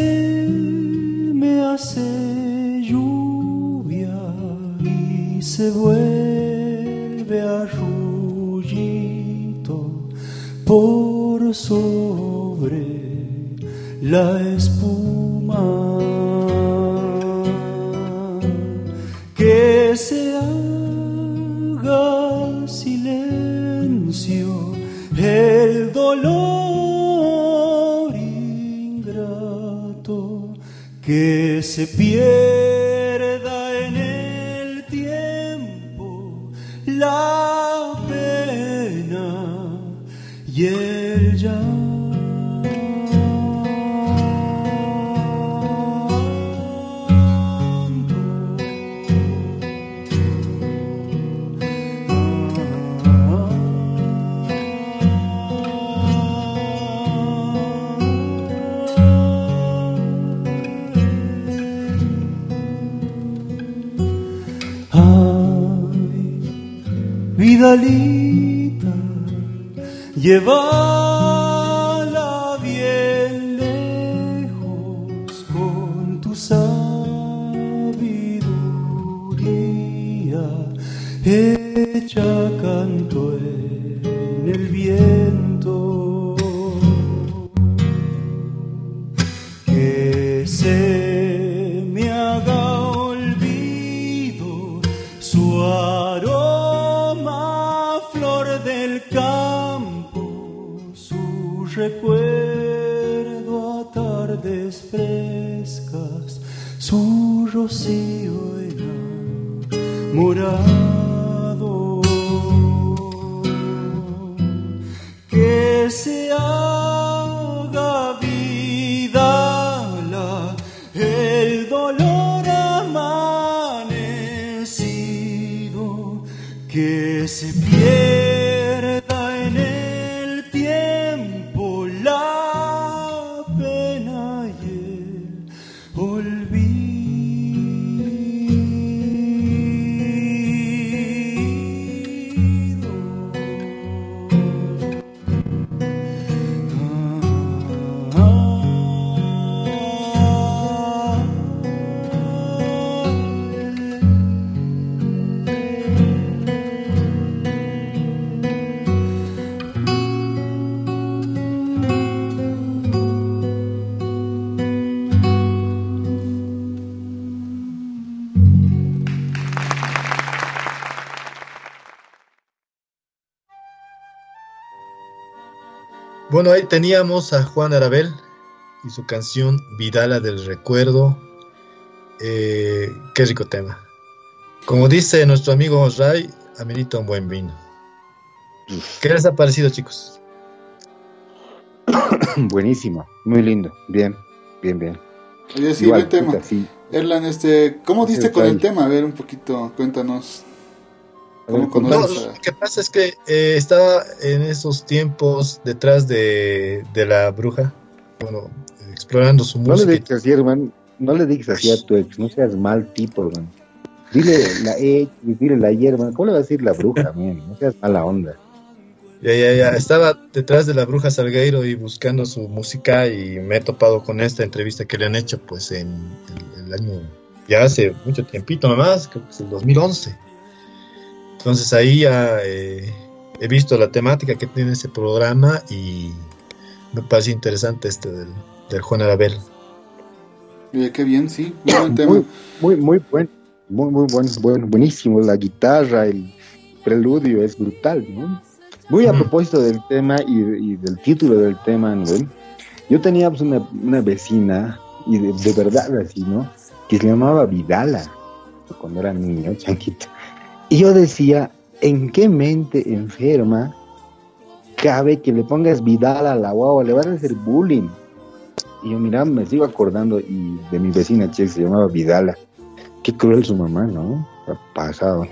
Bueno, ahí teníamos a Juan Arabel y su canción Vidala del Recuerdo. Eh, qué rico tema. Como dice nuestro amigo Ray, amerita un buen vino. ¿Qué les ha parecido, chicos? Buenísimo, muy lindo. Bien, bien, bien. Oye, sí, Igual, buen tema. puta, sí. Erlan, este, ¿cómo diste con el tema? A ver, un poquito, cuéntanos. A ver, ¿Cómo No, lo a- que pasa es que eh, estaba en esos tiempos detrás de, de la bruja, bueno, explorando su No le música. digas así, hermano. No le digas así a tu ex. No seas mal tipo, hermano. Dile la ex, dile la hierba. ¿Cómo le va a decir la bruja, man? No seas mala onda. Ya, ya, ya. Estaba detrás de la bruja Salgueiro y buscando su música y me he topado con esta entrevista que le han hecho pues en el, el año, ya hace mucho tiempito nomás, creo que es el 2011. Entonces ahí ya eh, he visto la temática que tiene ese programa y me parece interesante este del, del Juan Arabel. Oye, qué bien, sí, muy buen tema. Muy, muy, muy buen. Muy, muy buen, buen, buenísimo. La guitarra, el preludio es brutal, ¿no? Muy a propósito del tema y, y del título del tema, ¿no? Yo tenía pues, una, una vecina, y de, de verdad así, ¿no? Que se llamaba Vidala, cuando era niño, chanquito. Y yo decía, ¿en qué mente enferma cabe que le pongas Vidala a la guagua? Le van a hacer bullying. Y yo, mira, me sigo acordando y de mi vecina che, se llamaba Vidala. Qué cruel su mamá, ¿no? Ha pasado.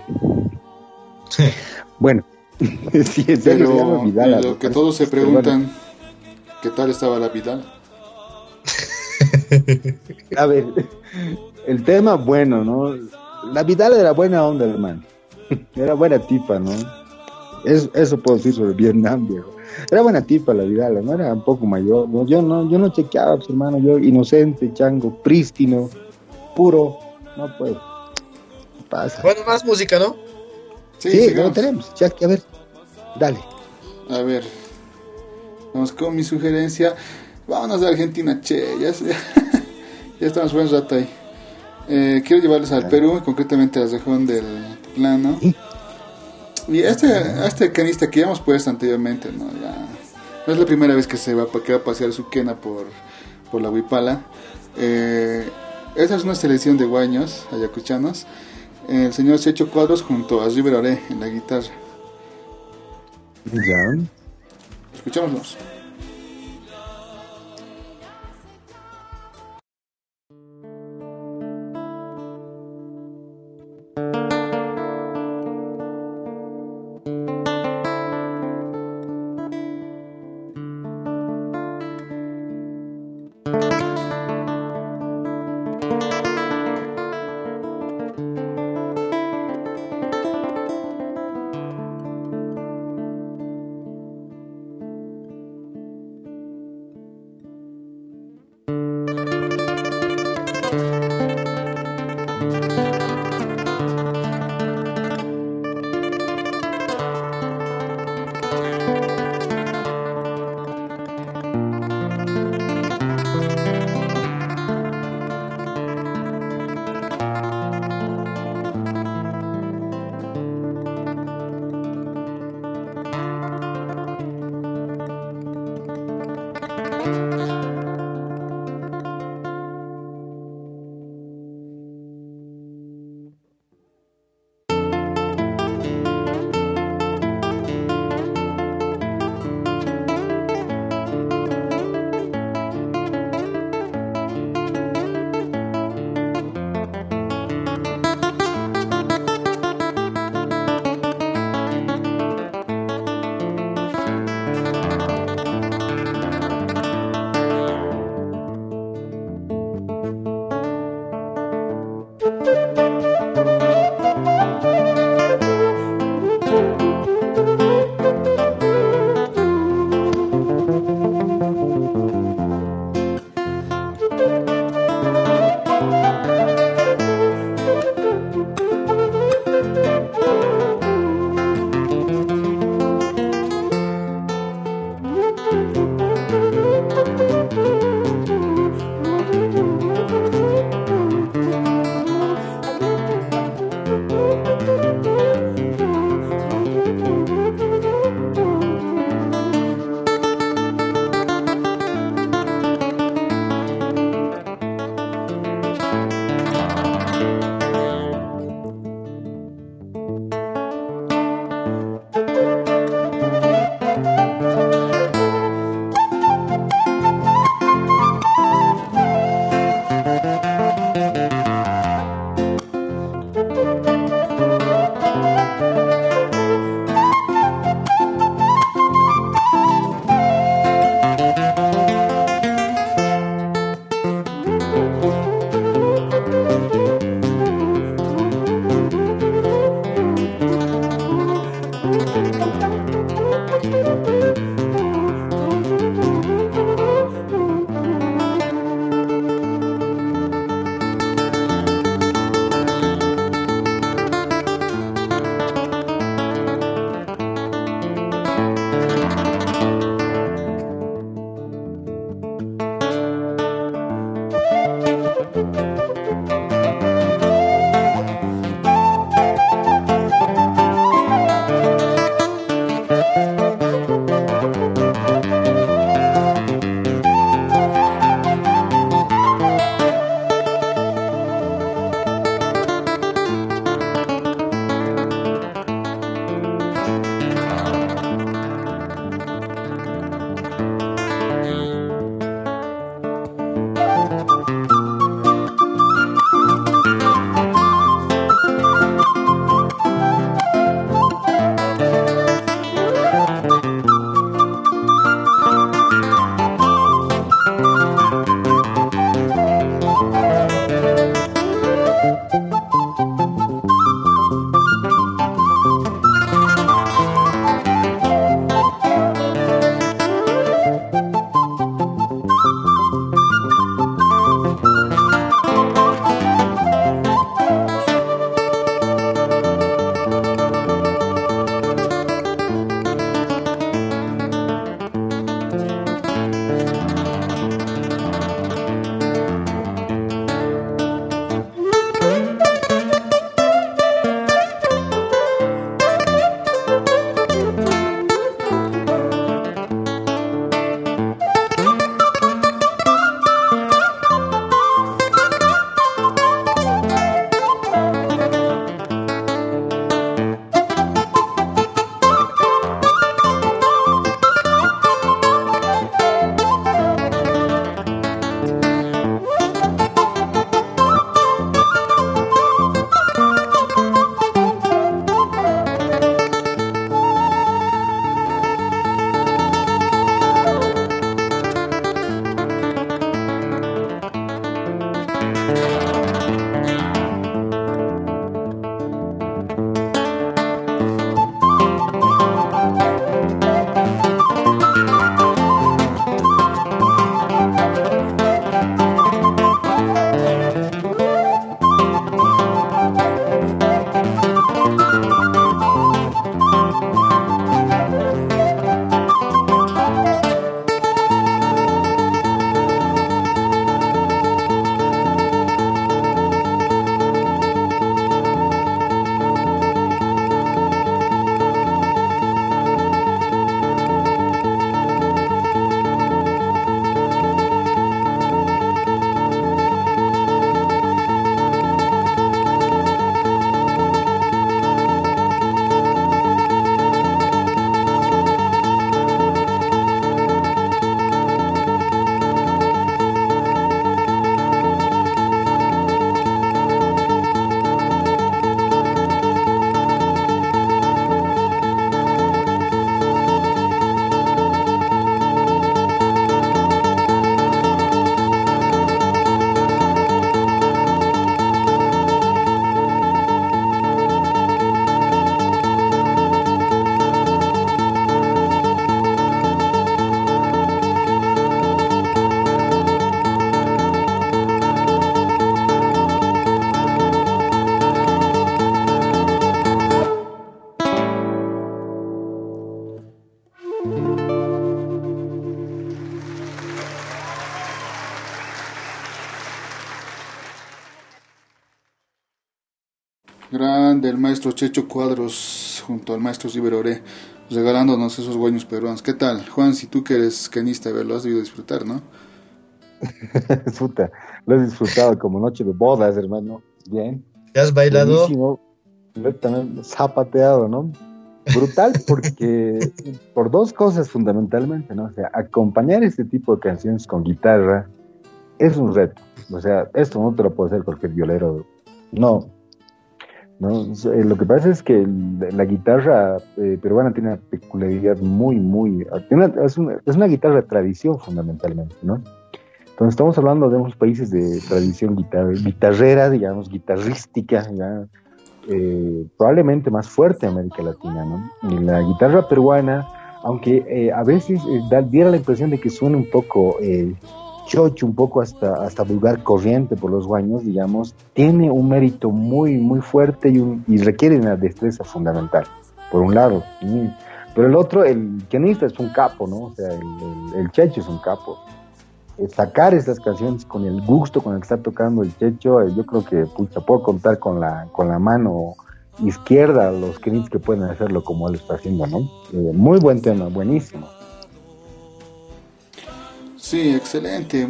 Bueno, sí, se llama Pero Vidala. lo que todos se bueno, preguntan, ¿qué tal estaba la Vidal? A ver, el tema bueno, ¿no? La Vidala era buena onda, hermano. Era buena tipa, ¿no? Es- eso puedo decir sobre Vietnam, viejo. Era buena tipa la Vidala, no era un poco mayor. ¿no? Yo no, yo no chequeaba, pues, hermano, yo inocente, chango, prístino, puro, no puedo. Pasa. Bueno, más música, ¿no? Sí, Sí, sigamos. lo tenemos. Chasqui, a ver, dale. A ver, vamos con mi sugerencia. Vámonos a Argentina, che, ya, se- ya estamos buen rato ahí. Eh, quiero llevarles al Perú, y concretamente a la región del plano. Y este, este canista que ya hemos puesto anteriormente, ¿no? Ya, no es la primera vez que se va, que va a pasear su quena por, por la Huipala. Eh, esa es una selección de guaños ayacuchanos. El señor Checho Cuadros junto a River Oré en la guitarra. Ya. Escuchémoslos. Maestro Checho Cuadros junto al maestro Riveroré regalándonos esos guaños peruanos. ¿Qué tal? Juan, si tú que eres canista, lo has debido disfrutar, ¿no? Puta, lo he disfrutado como noche de bodas, hermano. Bien. ¿Te has bailado? Buenísimo. También zapateado, ¿no? Brutal porque por dos cosas fundamentalmente, ¿no? O sea, acompañar este tipo de canciones con guitarra es un reto. O sea, esto no te lo puede hacer cualquier violero. No. No eh, lo que pasa es que la guitarra eh, peruana tiene una peculiaridad muy, muy... es, una, guitarra de tradición fundamentalmente, ¿no? Entonces estamos hablando de unos países de tradición guitar guitarrera, digamos, guitarrística, eh, probablemente más fuerte en América Latina, ¿no? Y la guitarra peruana, aunque eh, a veces da, diera la impresión de que suena un poco chocho, un poco hasta, hasta vulgar corriente por los guaños, digamos, tiene un mérito muy, muy fuerte y, un, y requiere una destreza fundamental, por un lado. Pero el otro, el pianista es un capo, ¿no? O sea, el, el, checho es un capo sacar estas canciones con el gusto con el que está tocando el Checho, eh, yo creo que pucha, puedo contar con la, con la mano izquierda los Knicks que pueden hacerlo como él está haciendo, ¿no? Eh, muy buen tema, buenísimo. Sí, excelente.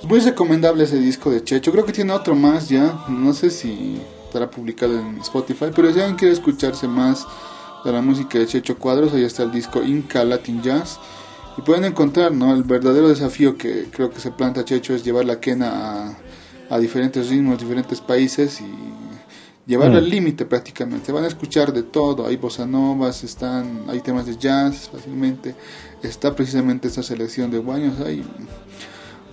Es muy recomendable ese disco de Checho. Creo que tiene otro más ya. No sé si estará publicado en Spotify, pero si alguien quiere escucharse más de la música de Checho Cuadros, ahí está el disco Inca Latin Jazz y pueden encontrar, ¿no? El verdadero desafío que creo que se planta Checho es llevar la quena a, diferentes ritmos, diferentes países y llevarla al mm. límite prácticamente. Van a escuchar de todo, hay bossa novas, están, hay temas de jazz fácilmente, está precisamente esta selección de guaños, hay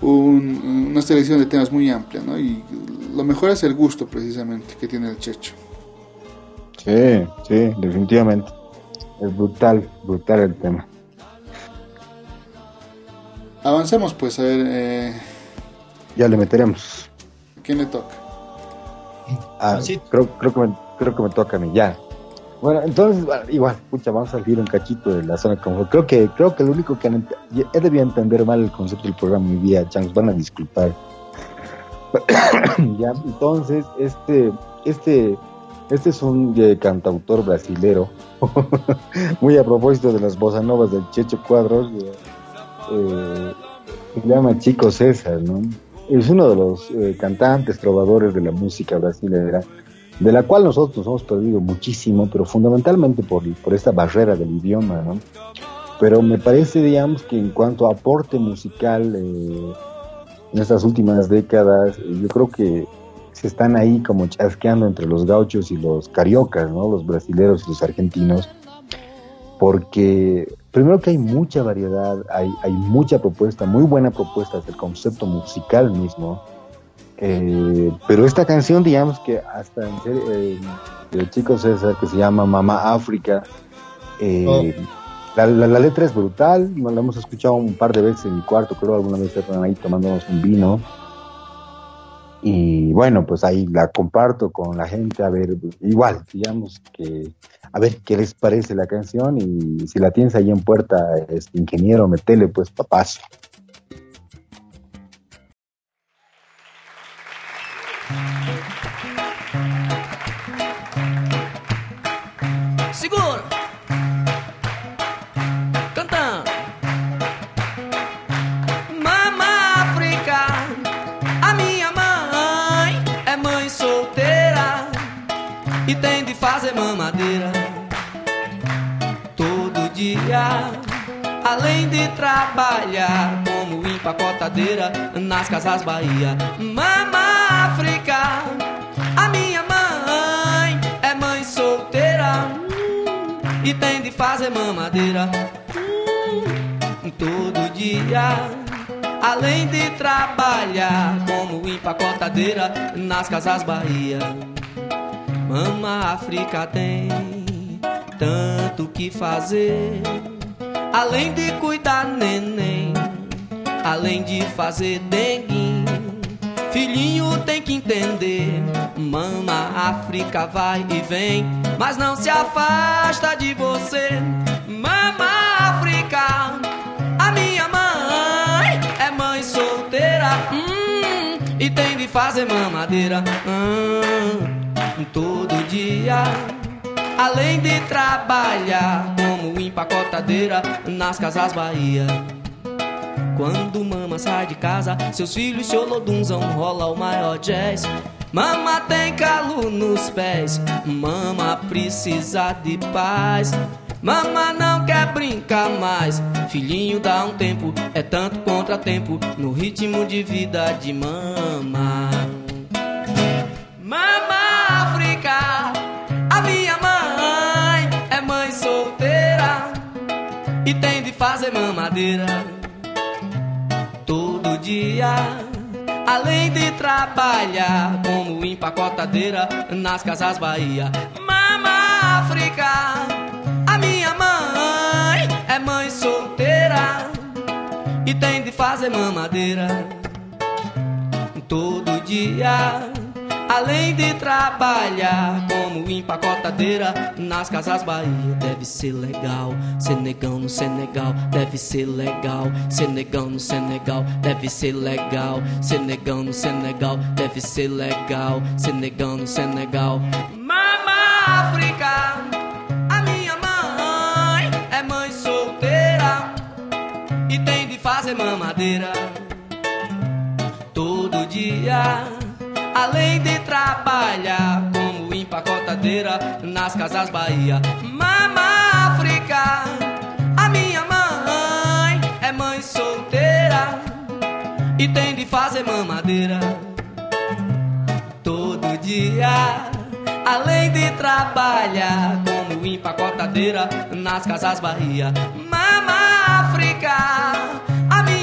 una selección de temas muy amplia, ¿no? Y lo mejor es el gusto precisamente que tiene el Checho. Sí, sí, definitivamente. Es brutal, brutal el tema. Avancemos pues, a ver. Eh... Ya le meteremos. ¿Quién le toca? Ah, creo, creo, que me, creo que me toca a mí, ya. Bueno, entonces, igual, pucha, vamos a salir un cachito de la zona confort. Creo que, creo que lo único que he debido entender mal el concepto del programa mi vida, chance, van a disculpar. ya, entonces, este, este, este es un eh, cantautor brasilero, muy a propósito de las bossa novas del Checho Cuadros, eh, se llama Chico César, ¿no? Es uno de los eh, cantantes, trovadores de la música brasileña, de la cual nosotros nos hemos perdido muchísimo, pero fundamentalmente por, por esta barrera del idioma, ¿no? Pero me parece, digamos, que en cuanto a aporte musical eh, en estas últimas décadas, yo creo que se están ahí como chasqueando entre los gauchos y los cariocas, ¿no? Los brasileros y los argentinos, porque primero que hay mucha variedad, hay, hay mucha propuesta, muy buena propuesta del concepto musical mismo. Eh, pero esta canción, digamos que hasta en serio, eh, el chico César, que se llama Mamá África, eh, oh. la, la, letra es brutal, la hemos escuchado un par de veces en mi cuarto, creo alguna vez estaban ahí tomándonos un vino. Y bueno, pues ahí la comparto con la gente, a ver, igual, digamos que a ver qué les parece la canción y si la tienes ahí en puerta, este ingeniero, metele pues papazo. Seguro. Canta. Mama África, a minha mãe é mãe solteira e tem de fazer mamadeira. Além de trabalhar como empacotadeira nas casas Bahia. Mama África, a minha mãe é mãe solteira e tem de fazer mamadeira todo dia. Além de trabalhar como empacotadeira nas casas Bahia, Mama África tem tanto que fazer. Além de cuidar neném, além de fazer dengue, filhinho tem que entender. Mama, África vai e vem, mas não se afasta de você. Mama, África, a minha mãe é mãe solteira hum, e tem de fazer mamadeira hum, todo dia. Além de trabalhar como empacotadeira nas casas Bahia. Quando mama sai de casa, seus filhos se olodunzam, rola o maior jazz. Mama tem calo nos pés, mama precisa de paz. Mama não quer brincar mais, filhinho dá um tempo, é tanto contratempo no ritmo de vida de mama. Mama e tem de fazer mamadeira todo dia. Além de trabalhar como empacotadeira nas casas Bahia. Mama África, a minha mãe é mãe solteira e tem de fazer mamadeira todo dia. Além de trabalhar como empacotadeira nas casas Bahia, deve ser legal. Senegão no Senegal, deve ser legal. Senegão no Senegal, deve ser legal. Senegão no Senegal, deve ser legal. Senegão no Senegal. Mama África, a minha mãe é mãe solteira e tem de fazer mamadeira todo dia. Além de trabalhar como empacotadeira nas casas Bahia. Mama África, a minha mãe é mãe solteira e tem de fazer mamadeira todo dia. Além de trabalhar como empacotadeira nas casas Bahia. Mama África, a minha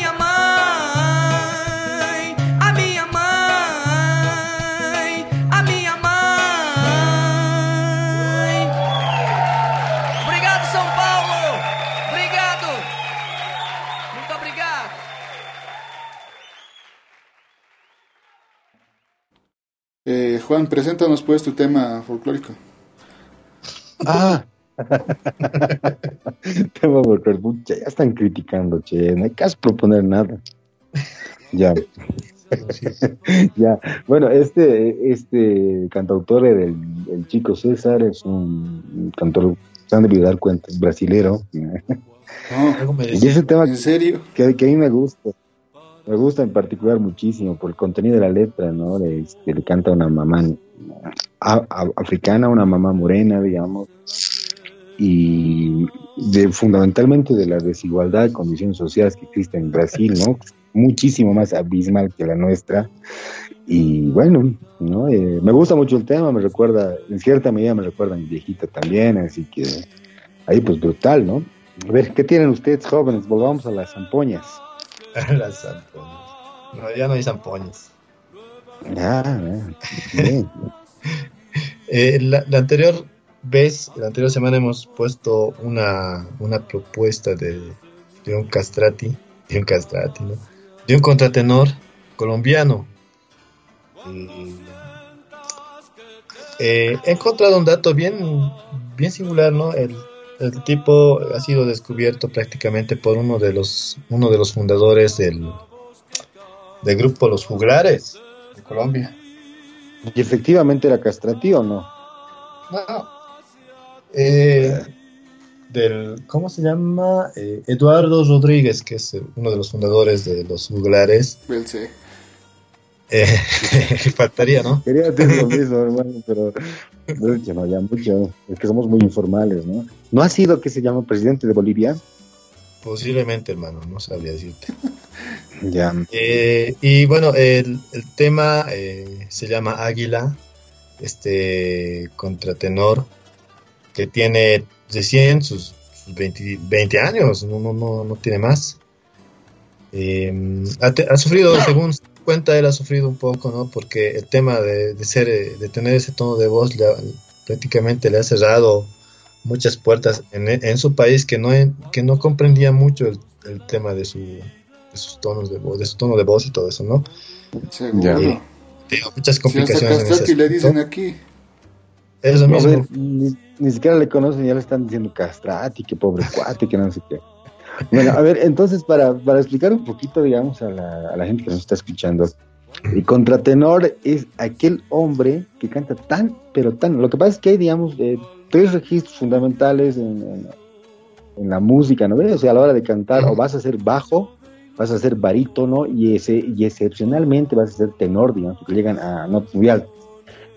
Eh, Juan, preséntanos pues tu tema folclórico. Ah. Tema pucha, ya están criticando, che, no hay caso proponer nada. Ya, ya. Bueno, este, este cantautor el, el chico César es un cantor, se han debido dar cuenta, brasilero. No, Algo me Y ese tema ¿En serio? que, que a mí me gusta, me gusta en particular muchísimo por el contenido de la letra, ¿no? Le, este, le canta una mamá africana, una mamá morena, digamos, y de, fundamentalmente de la desigualdad de condiciones sociales que existe en Brasil, ¿no? Muchísimo más abismal que la nuestra. Y bueno, ¿no? Eh, me gusta mucho el tema, me recuerda, en cierta medida me recuerda a mi viejita también, así que ahí pues brutal, ¿no? A ver, ¿qué tienen ustedes jóvenes? Volvamos a las zampoñas. Las zampoñas. No, ya no hay zampoñas. Ah, bien. Eh, la, la anterior vez, la anterior semana hemos puesto una, una propuesta de, de un castrati, de un castrati, ¿no? De un contratenor colombiano. Y, eh, he encontrado un dato bien, bien singular, ¿no? El, el tipo ha sido descubierto prácticamente por uno de los, uno de los fundadores del, del grupo Los Juglares de Colombia. ¿Y efectivamente era castrati o no? No. Eh, del, ¿Cómo se llama? Eh, Eduardo Rodríguez, que es uno de los fundadores de los juglares. Belce. Eh, faltaría, ¿no? Quería decir lo mismo, hermano, pero no, ya mucho. Es que somos muy informales, ¿no? ¿No ha sido que se llama presidente de Bolivia? Posiblemente, hermano, no sabría decirte. Ya. Eh, y bueno, el, el tema eh, se llama Águila, este contratenor que tiene recién sus, sus 20, 20 años, no, no, no, no tiene más. Eh, ha, sufrido, según se cuenta, él ha sufrido un poco, ¿no? Porque el tema de, de ser, eh, de tener ese tono de voz le ha- prácticamente le ha cerrado muchas puertas en, en su país que no, que no comprendía mucho el, el tema de su de sus tonos de voz, de su tono de voz y todo eso, ¿no? Seguro. Ya. Sí. Tengo muchas Si hasta complicaciones. en ese castrati le dicen aquí. Es lo mismo. ver, ni, ni siquiera le conocen, ya le están diciendo castrati, que pobre cuate, que no sé qué. Bueno, a ver, entonces para, para explicar un poquito, digamos, a la, a la gente que nos está escuchando, Y contratenor es aquel hombre que canta tan, pero tan. Lo que pasa es que hay, digamos, eh, tres registros fundamentales en, en- en la música, ¿no? O sea, a la hora de cantar, o vas a ser bajo, vas a ser barítono y, ese, y excepcionalmente vas a ser tenor, digamos, porque llegan a notas muy altas.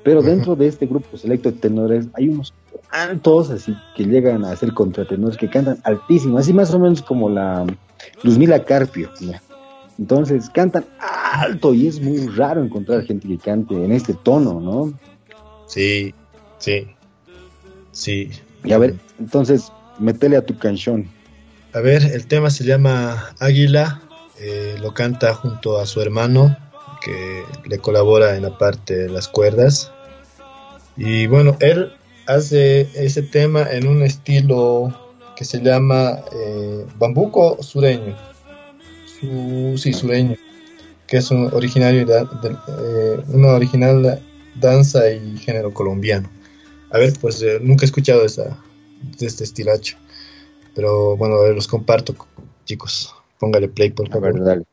Pero dentro de este grupo selecto de tenores hay unos altos, así que llegan a ser contratenores que cantan altísimo, así más o menos como la Luzmila Carpio. ¿ya? Entonces cantan alto y es muy raro encontrar gente que cante en este tono, ¿no? Sí, sí, sí. Y a ver, entonces, metele a tu canción. A ver, el tema se llama Águila, eh, lo canta junto a su hermano, que le colabora en la parte de las cuerdas. Y bueno, él hace ese tema en un estilo que se llama eh, bambuco sureño. Su, sí, sureño, que es un originario de, de- eh, una original danza y género colombiano. A ver, pues eh, nunca he escuchado esa, de este estilacho. Pero bueno, a ver, los comparto, chicos. Póngale play, por A favor. ver, dale.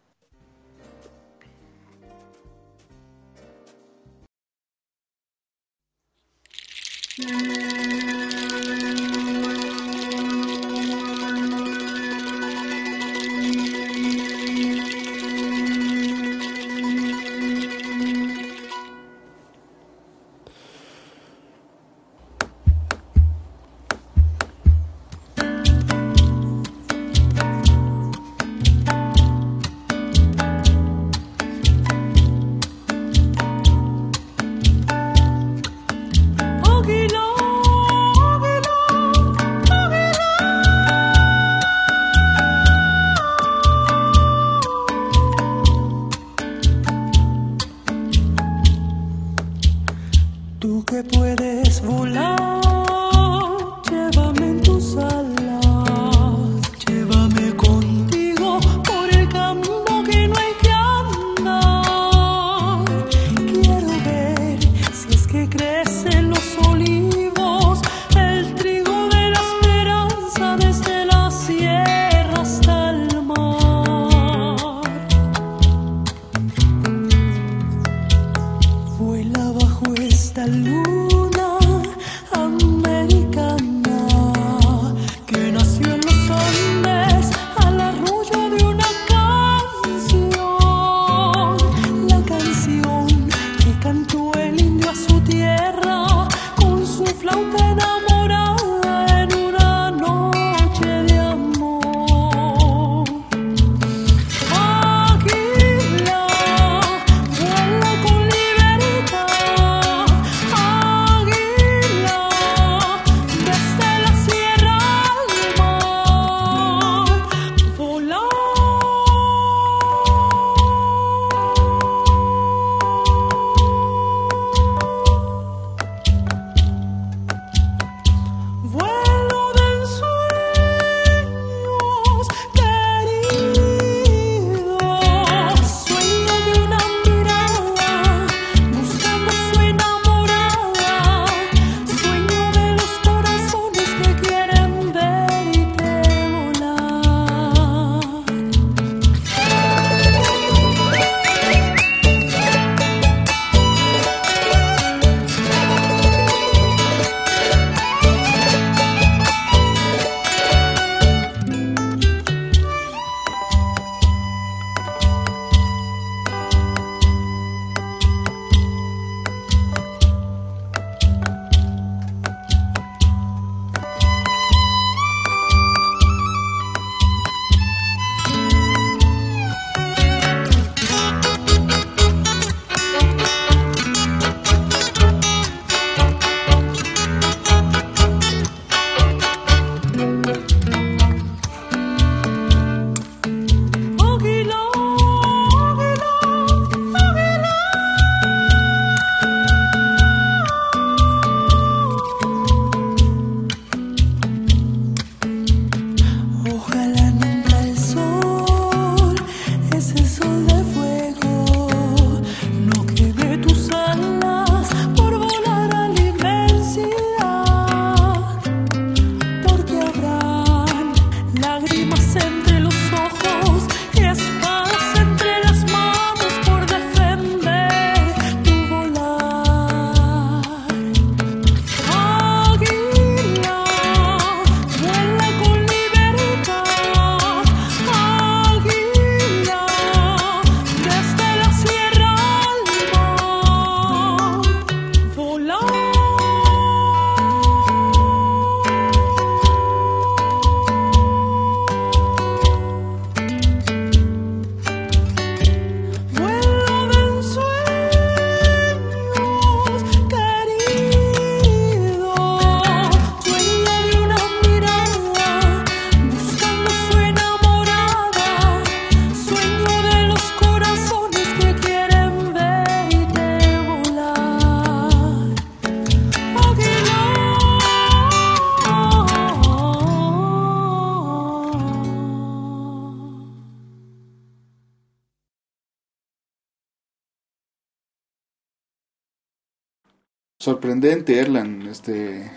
Sorprendente, Erlan, este,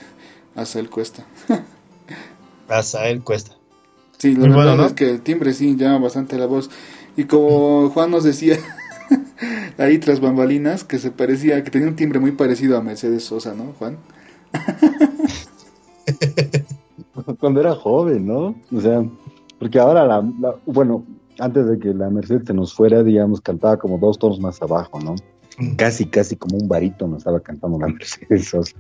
hasta el cuesta. Hasta él cuesta. Sí, la Muy verdad bueno, ¿no? es que el timbre sí llama bastante la voz. Y como Juan nos decía ahí tras bambalinas, que se parecía, que tenía un timbre muy parecido a Mercedes Sosa, ¿no, Juan? Cuando era joven, ¿no? O sea, porque ahora la, la- bueno, antes de que la Mercedes se nos fuera, digamos, cantaba como dos tonos más abajo, ¿no? Casi, casi como un barítono estaba cantando la Mercedes Sosa.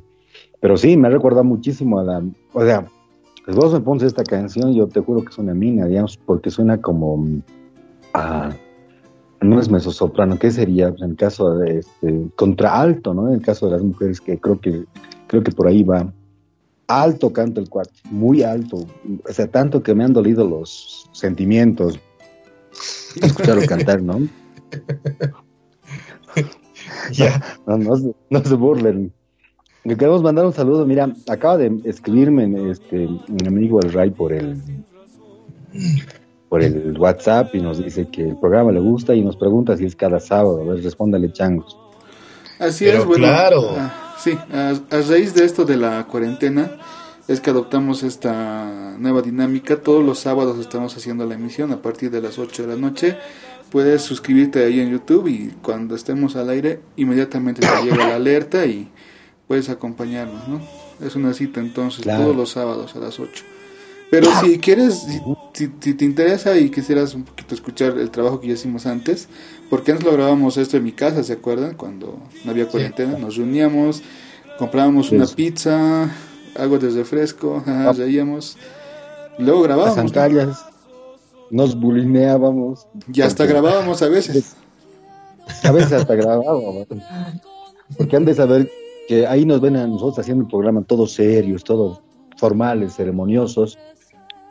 Pero sí, me recuerda muchísimo a la, o sea, pues vos me pones esta canción, yo te juro que es una mina, digamos, porque suena como mm, a, no es mezzosoprano, ¿qué sería? Pues en el caso de este, contraalto, ¿no? En el caso de las mujeres, que creo que, creo que por ahí va. Alto canto el cuarto, muy alto, o sea, tanto que me han dolido los sentimientos escucharlo cantar, ¿no? Ya. No, no, se, no se burlen. Le queremos mandar un saludo. Mira, acaba de escribirme este mi amigo el Ray por el por el WhatsApp y nos dice que el programa le gusta y nos pregunta si es cada sábado. A ver, respóndale changos. Así Pero es, bueno. claro. ah, sí, a, a raíz de esto de la cuarentena es que adoptamos esta nueva dinámica. Todos los sábados estamos haciendo la emisión a partir de las 8 de la noche. Puedes suscribirte ahí en YouTube y cuando estemos al aire inmediatamente te llega la alerta y puedes acompañarnos, ¿no? Es una cita entonces Claro. todos los sábados a las 8. Pero si quieres, si, te interesa y quisieras un poquito escuchar el trabajo que ya hicimos antes, porque antes lo grabábamos esto en mi casa, ¿se acuerdan? Cuando no había cuarentena, nos reuníamos, comprábamos una pizza, algo de refresco, Ah. reíamos, luego Las grabábamos, ¿no? Nos bulineábamos. y hasta Porque- grabábamos a veces. A veces hasta grabábamos. Porque han de saber que ahí nos ven a nosotros haciendo el programa todos serios, todos formales, ceremoniosos.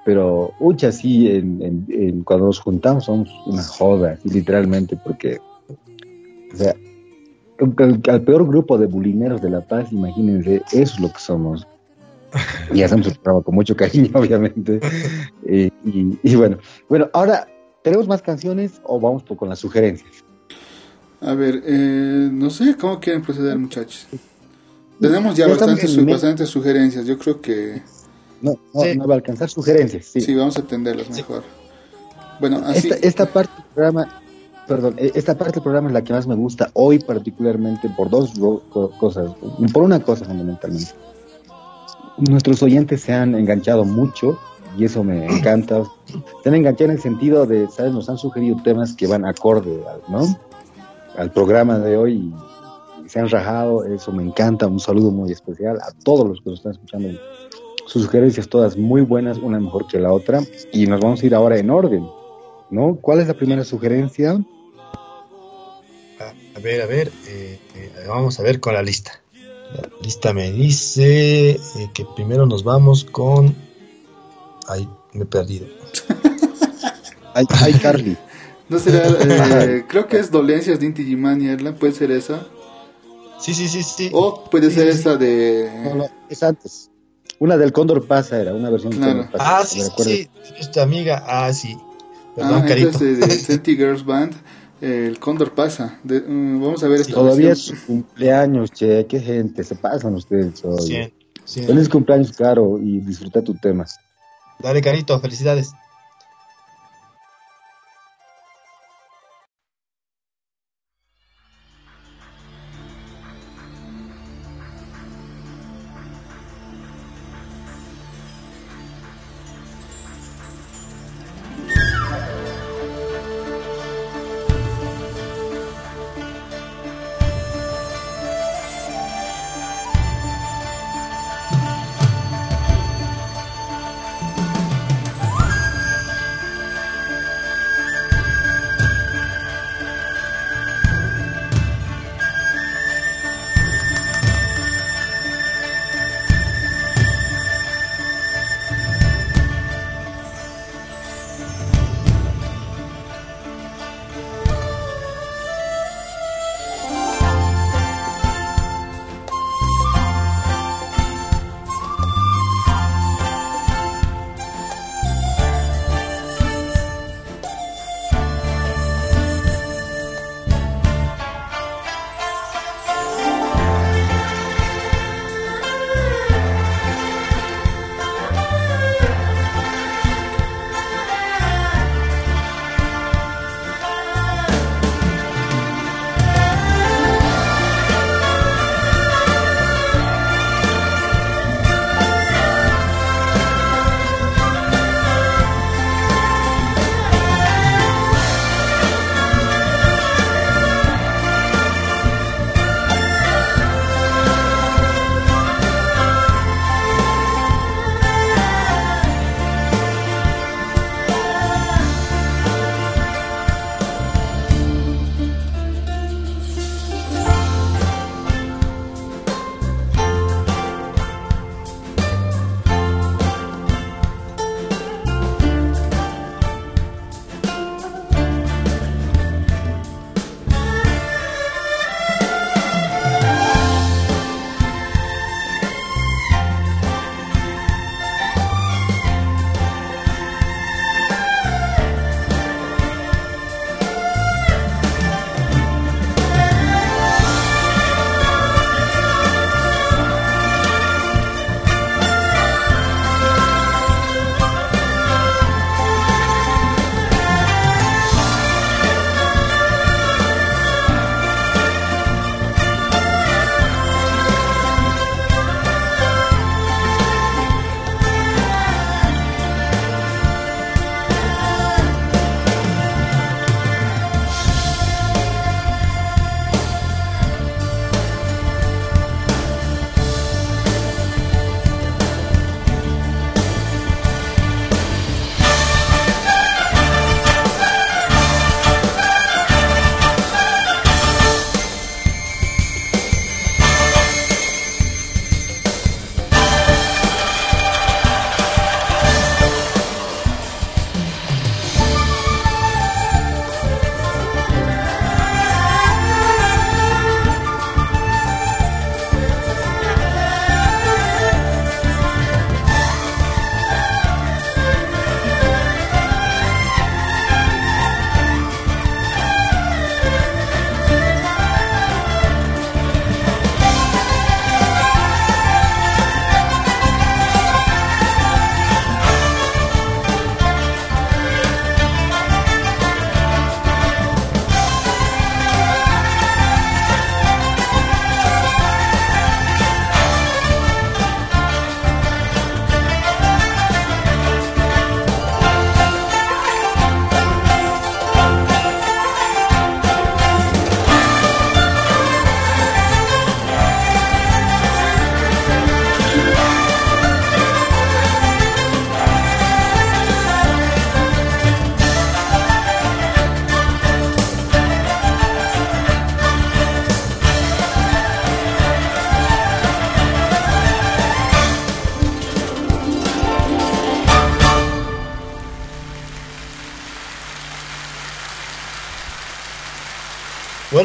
Pero, ucha, sí, en, en- en- cuando nos juntamos somos una joda, literalmente, porque, o sea, al, al peor grupo de bulineros de La Paz, imagínense, eso es lo que somos. Y hacemos el programa con mucho cariño, obviamente. Eh, y, y bueno, bueno, ahora, ¿tenemos más canciones o vamos por- con las sugerencias? A ver, eh, no sé cómo quieren proceder, muchachos. Tenemos ya Ya bastantes, su- bastantes sugerencias, yo creo que No, no, Sí. no va a alcanzar sugerencias, sí. sí, vamos a atenderlas mejor. Bueno, así, Esta, esta parte del programa, perdón, eh, esta parte del programa es la que más me gusta hoy particularmente por dos cosas, por una cosa fundamentalmente. Nuestros oyentes se han enganchado mucho y eso me encanta. Se han enganchado en el sentido de, ¿sabes? Nos han sugerido temas que van acorde al, ¿no? al programa de hoy y, se han rajado, eso me encanta. Un saludo muy especial a todos los que nos están escuchando. Sus sugerencias todas muy buenas, una mejor que la otra. Y nos vamos a ir ahora en orden. ¿no? ¿Cuál es la primera sugerencia? A, a ver, a ver, eh, eh, vamos a ver con la lista. La lista me dice eh, que primero nos vamos con... Ay, me he perdido. Ay, ay, Carly. no será, eh, creo que es Dolencias de Inti Gimani, Erlan, puede ser esa. Sí, sí, sí, sí. O puede Sí, ser sí, sí. esta No, de... no, es antes. Una del Cóndor pasa era, una versión del Claro. Cóndor pasa. Ah, sí, ¿me sí, esta amiga. Ah, sí. Perdón, Ah, Carito. entonces de, de Senti Girls Band, eh, el Cóndor pasa. De- mm, vamos a ver esta Todavía es su cumpleaños, che, qué gente, se pasan ustedes sí. Feliz cumpleaños, Caro, y disfruta tu tema. Dale, Carito, felicidades.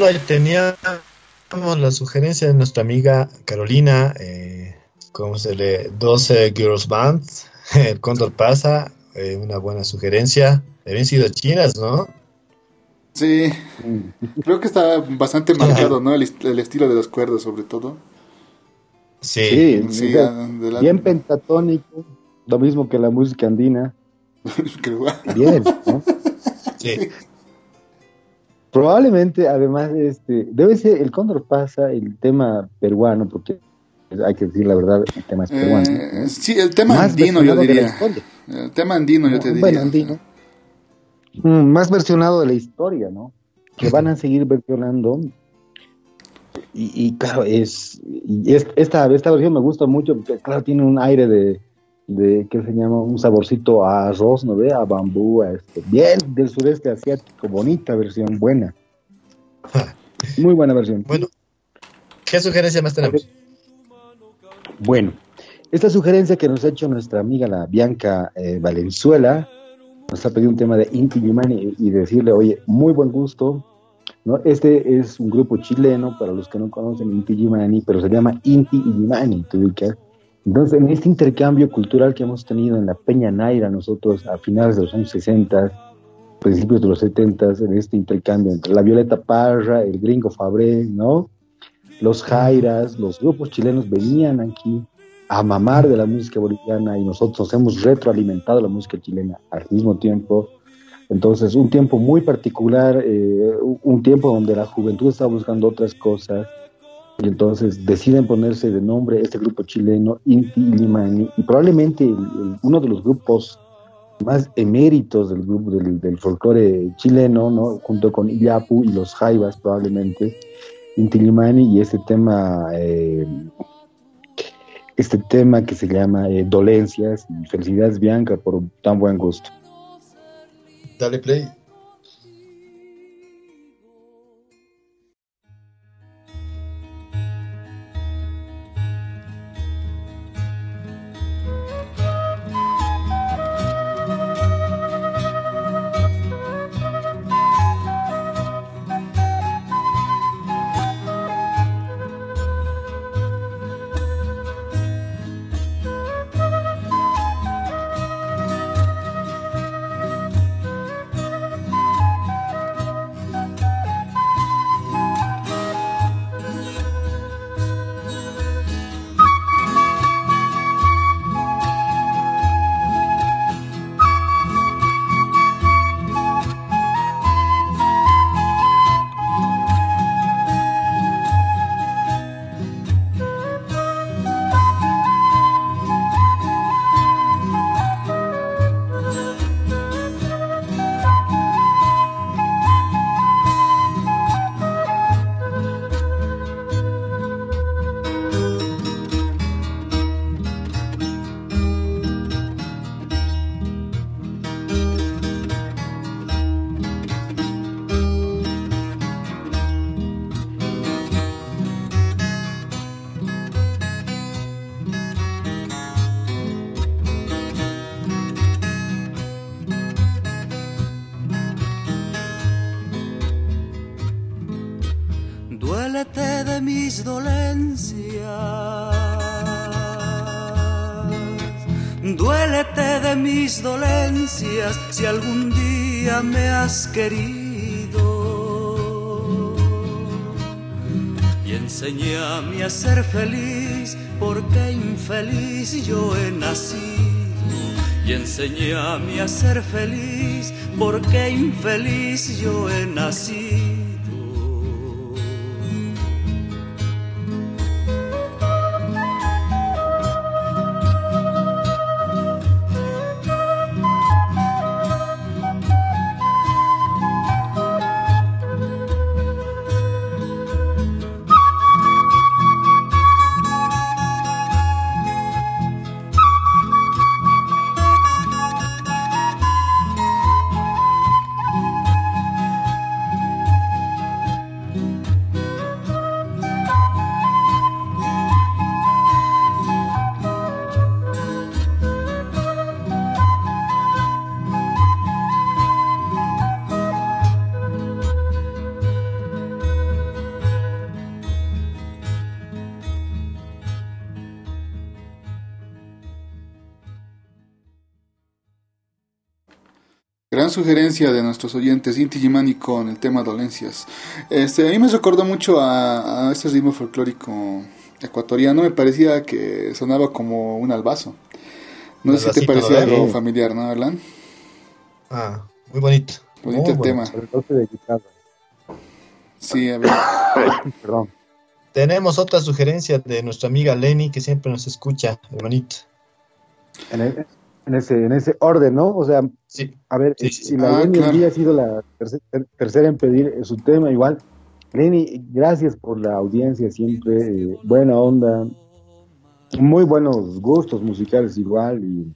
Bueno, ahí teníamos la sugerencia de nuestra amiga Carolina, eh, ¿cómo se lee? 12 Girls Band, el Cóndor pasa, eh, una buena sugerencia. Deben sido chinas, ¿no? Sí, creo que está bastante marcado, ¿no? El, est- el estilo de los cuerdos, sobre todo. Sí. Bien pentatónico, lo mismo que la música andina. Creo- Bien, ¿no? sí. Probablemente, además, este, debe ser el Cóndor pasa el tema peruano, porque hay que decir la verdad, el tema es peruano. Eh, ¿no? sí, el tema Más andino, yo diría. El tema andino, yo te diría. Bueno, andino. Mm, más versionado de la historia, ¿no? Que van a seguir versionando. Y, y claro, es, y es- esta, esta versión me gusta mucho porque, claro, tiene un aire de, de, ¿qué se llama? Un saborcito a arroz, ¿no ve? A bambú, a este, bien del sureste asiático, bonita versión, buena. Muy buena versión. Bueno, ¿qué sugerencia más tenemos? Bueno, esta sugerencia que nos ha hecho nuestra amiga la Bianca eh, Valenzuela, nos ha pedido un tema de Inti Illimani y, y decirle, oye, muy buen gusto. ¿no? Este es un grupo chileno, para los que no conocen Inti Illimani, pero se llama Inti Illimani, ¿te ubicas? Entonces, en este intercambio cultural que hemos tenido en la Peña Naira, nosotros a finales de los años 60, principios de los 70, en este intercambio entre la Violeta Parra, el Gringo Fabré, ¿no? Los Jairas, los grupos chilenos venían aquí a mamar de la música boliviana y nosotros hemos retroalimentado la música chilena al mismo tiempo. Entonces, un tiempo muy particular, eh, un tiempo donde la juventud está buscando otras cosas y entonces deciden ponerse de nombre este grupo chileno, Inti Illimani, y probablemente uno de los grupos más eméritos del grupo del, folclore chileno, ¿no? junto con Iyapu y los Jaivas probablemente, Inti Illimani y este tema eh, este tema que se llama eh, Dolencias y felicidades Bianca por tan buen gusto. Dale play. Ser feliz porque infeliz yo sugerencia de nuestros oyentes, Inti Gimani con el tema dolencias. Este, a mí me recordó mucho a, a este ritmo folclórico ecuatoriano, me parecía que sonaba como un albazo. No sé si te parecía ¿verdad? algo familiar, ¿no, Erlan? Ah, muy bonito. Bonito Muy el tema. de guitarra. Sí, a ver. Perdón. Tenemos otra sugerencia de nuestra amiga Lenny que siempre nos escucha, hermanito. En, el- en ese, en ese orden, ¿no? O sea, Sí, a ver, Sí, sí, si la Ah, Lenny claro. el día ha sido la terce- ter- tercera en pedir su tema, igual. Lenny, gracias por la audiencia siempre, eh, buena onda, muy buenos gustos musicales igual y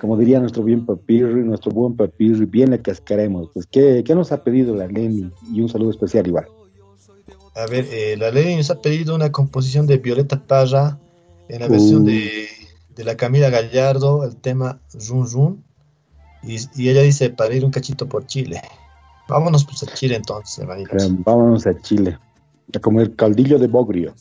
como diría nuestro bien papirri, nuestro buen papirri, bien le cascaremos. Pues, ¿qué, qué nos ha pedido la Lenny? Y un saludo especial igual. a ver, eh, la Lenny nos ha pedido una composición de Violeta Parra en la versión Uh. de, de la Camila Gallardo, el tema Run Run. Y, y ella dice para ir un cachito por Chile. Vámonos pues a Chile entonces, hermanitos. Vámonos a Chile a comer caldillo de bogrio.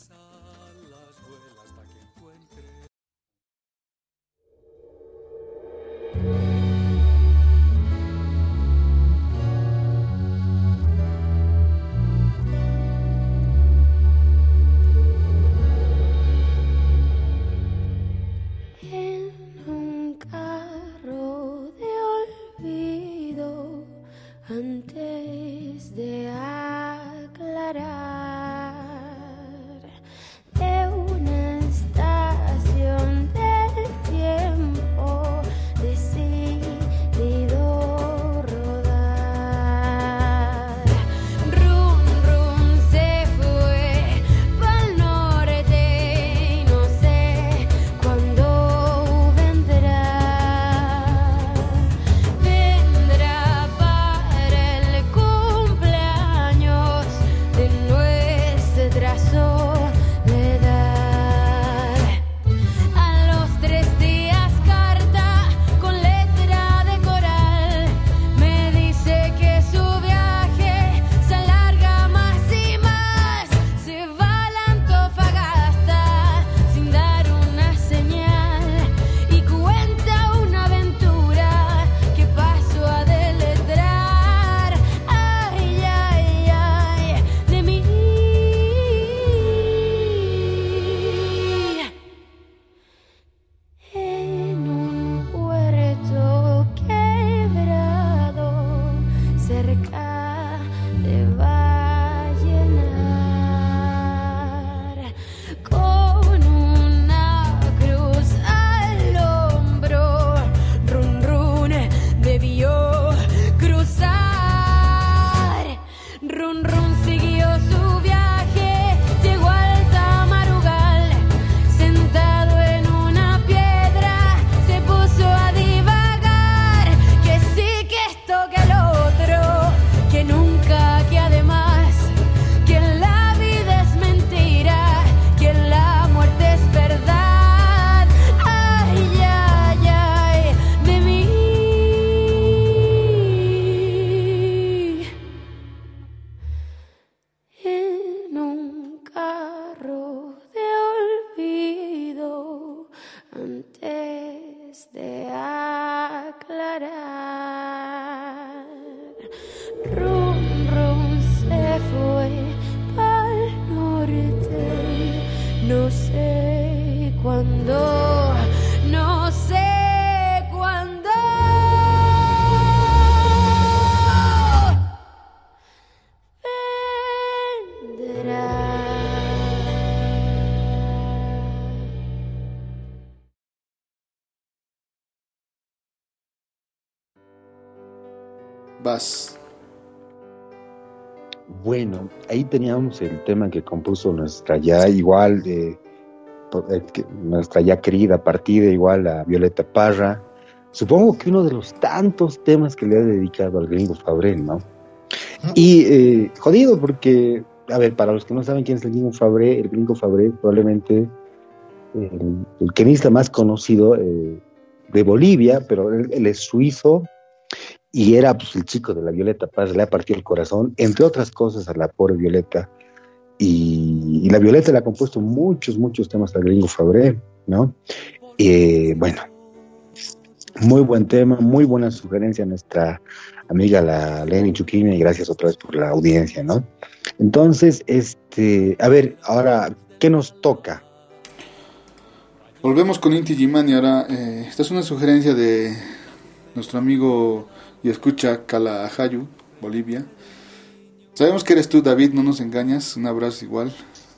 Bueno, ahí teníamos el tema que compuso nuestra ya igual de nuestra ya querida partida igual a Violeta Parra. Supongo que uno de los tantos temas que le ha dedicado al gringo Fabrel, ¿no? Y eh, jodido porque, a ver, para los que no saben quién es el gringo Fabré, el gringo Fabré probablemente el, el tenista más conocido eh, de Bolivia, pero él, él es suizo y era pues, el chico de la Violeta Paz, le ha partido el corazón, entre otras cosas a la pobre Violeta. Y, y la Violeta le ha compuesto muchos, muchos temas al gringo Fabré, ¿no? Eh, bueno, Muy buen tema, muy buena sugerencia nuestra amiga la Lenny Chuquina y gracias otra vez por la audiencia, ¿no? Entonces, este, a ver, ahora, ¿qué nos toca? Volvemos con Inti Gimani. Ahora, eh, esta es una sugerencia de nuestro amigo y escucha Calahayu, Bolivia. Sabemos que eres tú, David, no nos engañas. Un abrazo igual.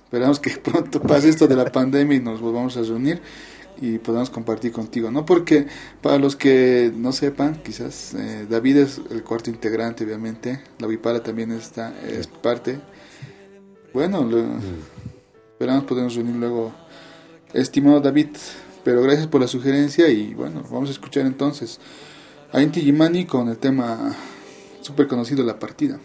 Esperamos que pronto pase esto de la pandemia y nos volvamos a reunir y podamos compartir contigo, ¿no? Porque para los que no sepan, quizás eh, David es el cuarto integrante, obviamente. La Vipara también está, es parte. Bueno, lo- esperamos podernos reunir luego. Estimado David, pero gracias por la sugerencia y bueno, vamos a escuchar entonces a Inti Gimani con el tema súper conocido La Partida.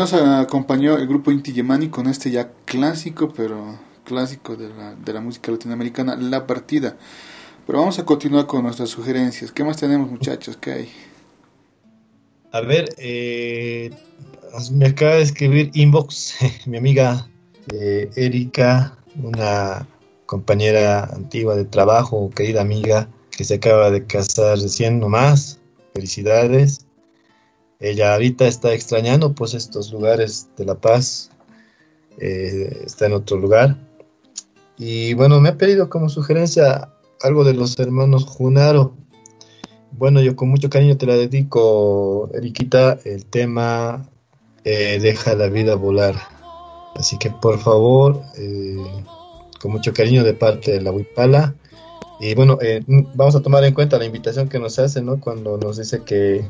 Nos acompañó el grupo Inti Yemani con este ya clásico, pero clásico de la, de la música latinoamericana, La Partida. Pero vamos a continuar con nuestras sugerencias. ¿Qué más tenemos, muchachos? ¿Qué hay? A ver, eh, me acaba de escribir inbox mi amiga eh, Erika, una compañera antigua de trabajo, querida amiga, que se acaba de casar recién nomás. Felicidades. Ella ahorita está extrañando pues estos lugares de La Paz. eh, está en otro lugar. Y bueno, me ha pedido como sugerencia algo de los hermanos Junaro. Bueno, yo con mucho cariño te la dedico, Eriquita, el tema eh, Deja la vida volar. Así que por favor, eh, con mucho cariño de parte de la Huipala. Y bueno, vamos a tomar en cuenta la invitación que nos hace, ¿no? Cuando nos dice que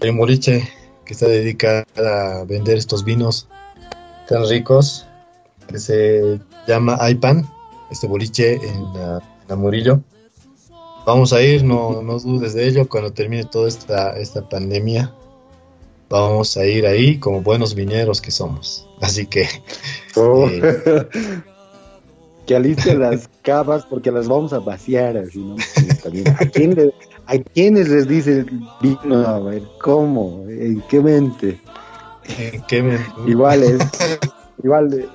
hay un boliche que está dedicado a vender estos vinos tan ricos, que se llama Aipan, este boliche en la, en la Murillo. Vamos a ir, no, no dudes de ello, cuando termine toda esta, esta pandemia, vamos a ir ahí como buenos viñeros que somos. Así que Oh. Eh. que aliste las cavas porque las vamos a vaciar así, ¿no? También, ¿A, quién le- ¿A quiénes les dice vino? A ver, ¿cómo? ¿En qué mente? eh, que me- Igual es, igual,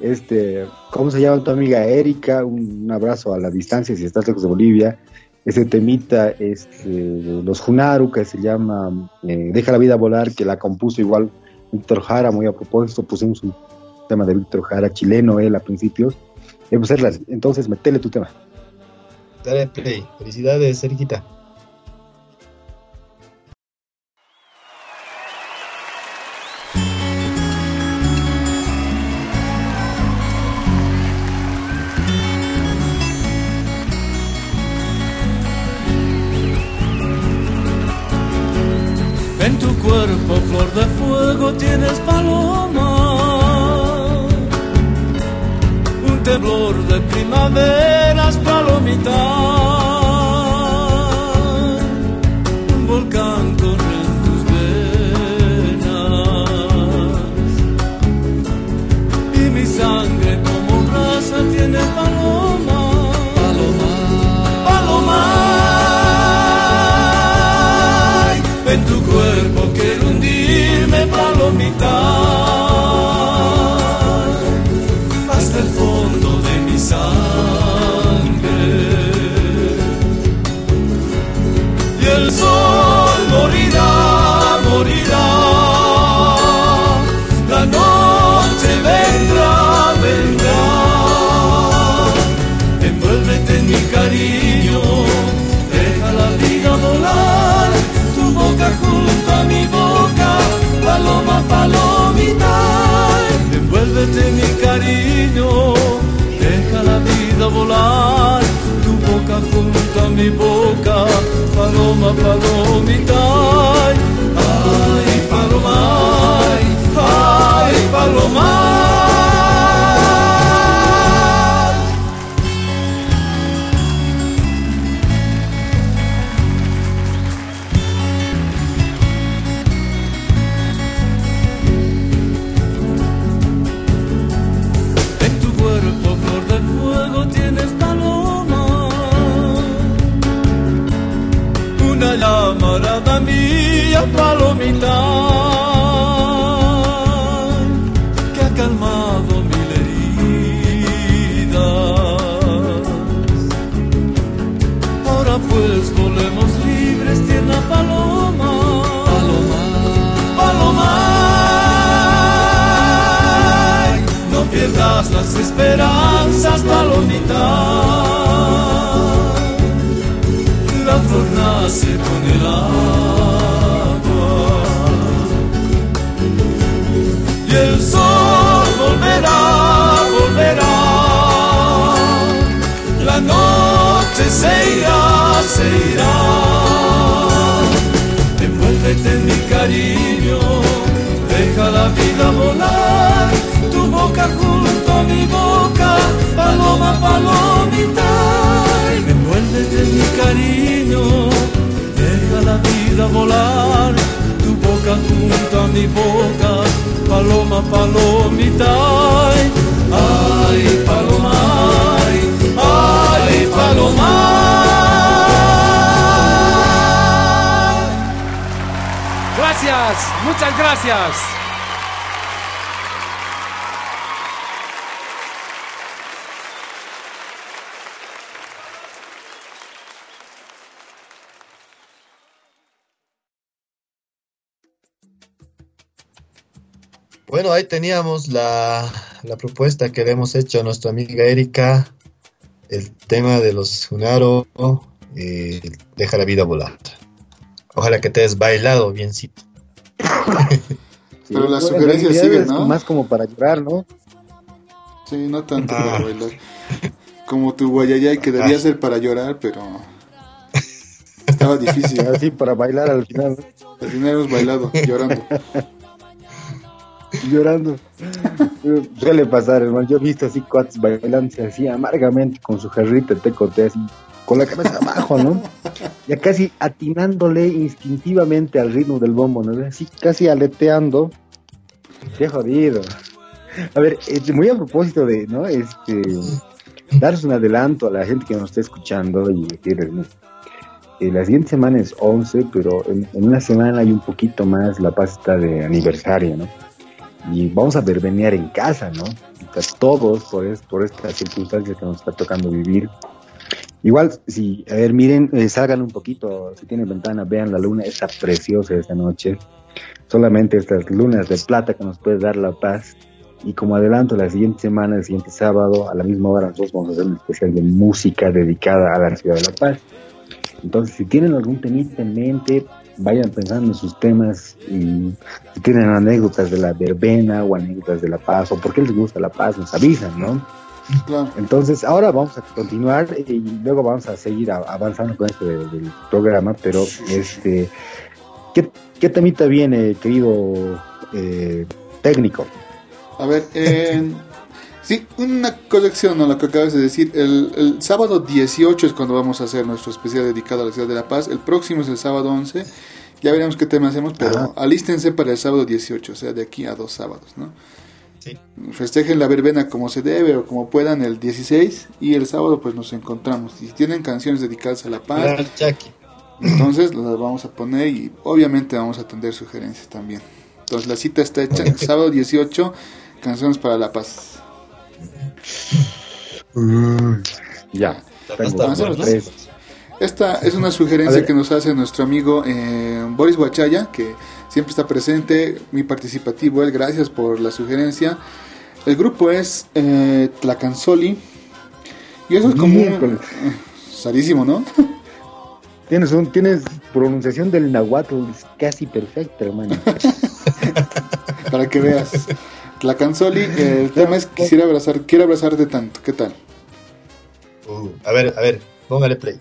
este, ¿cómo se llama tu amiga Erika? Un, un abrazo a la distancia si estás lejos de Bolivia. Ese temita, este, los Junaru, que se llama eh, Deja la vida volar, que la compuso igual Víctor Jara, muy a propósito, pusimos un tema de Víctor Jara, chileno él a principios. Eh, pues, entonces, metele tu tema. Dale play. Felicidades, Eriquita. En tu cuerpo, flor de fuego, tienes paloma. Un temblor de primaveras, Un volcán corre en tus venas. Y mi sangre como raza tiene paloma. Paloma. Paloma. En tu cuerpo quiero hundirme, palomita. Ahí teníamos la, la propuesta que le hemos hecho a nuestra amiga Erika, el tema de los Junaro, eh, deja la vida volar. Ojalá que te hayas bailado biencito. Pero las bueno, sugerencias siguen, ¿no? Más como para llorar, ¿no? Sí, no tanto Ah. para bailar. Como tu guayayay que debía Ah. ser para llorar, pero estaba difícil. Así para bailar al final. Al final hemos bailado, llorando. llorando. Suele pasar, hermano. Yo he visto así cuates bailando así amargamente con su jarrita tecote así, con la cabeza abajo, ¿no? Ya casi atinándole instintivamente al ritmo del bombo, ¿no? Así casi aleteando. Qué jodido. A ver, este, muy a propósito de, ¿no? Este, darles un adelanto a la gente que nos está escuchando y decirles, ¿no? Eh, la siguiente semana es 11, pero en, en una semana hay un poquito más la pasta de aniversario, ¿no? Y vamos a verbenear en casa, ¿no? Todos por, es, por esta circunstancia que nos está tocando vivir. Igual, si, a ver, miren, eh, salgan un poquito, si tienen ventana, vean la luna, está preciosa esta noche. Solamente estas lunas de plata que nos puede dar la paz. Y como adelanto, la siguiente semana, el siguiente sábado, a la misma hora, nosotros vamos a hacer un especial de música dedicada a la ciudad de La Paz. Entonces, si tienen algún temita en mente, vayan pensando en sus temas y si tienen anécdotas de la verbena o anécdotas de La Paz o por qué les gusta La Paz, nos avisan, ¿no? Claro. Entonces, ahora vamos a continuar y luego vamos a seguir avanzando con de- del programa, pero este, ¿qué, qué temita viene, querido eh, técnico? A ver, eh, sí, una corrección a lo que acabas de decir. El, el sábado 18 es cuando vamos a hacer nuestro especial dedicado a la ciudad de La Paz. El próximo es el sábado 11. Ya veremos qué tema hacemos, pero Ajá. alístense para el sábado 18, o sea, de aquí a dos sábados, ¿no? Sí. Festejen la verbena como se debe o como puedan el 16 y el sábado pues nos encontramos. Si tienen canciones dedicadas a La Paz, entonces las vamos a poner y obviamente vamos a atender sugerencias también. Entonces la cita está hecha el sábado 18, canciones para la paz. Ya. Esta es una sugerencia que nos hace nuestro amigo eh, Boris Huachaya, que siempre está presente, muy participativo él, gracias por la sugerencia. El grupo es eh, Tlacanzoli, y eso es como un... Miércoles. Sarísimo, ¿no? Tienes, un, tienes pronunciación del nahuatl casi perfecta, hermano. Para que veas. Tlacanzoli, eh, el tema es quisiera abrazar, quiero abrazarte tanto, ¿qué tal? Uh, a ver, a ver, póngale play.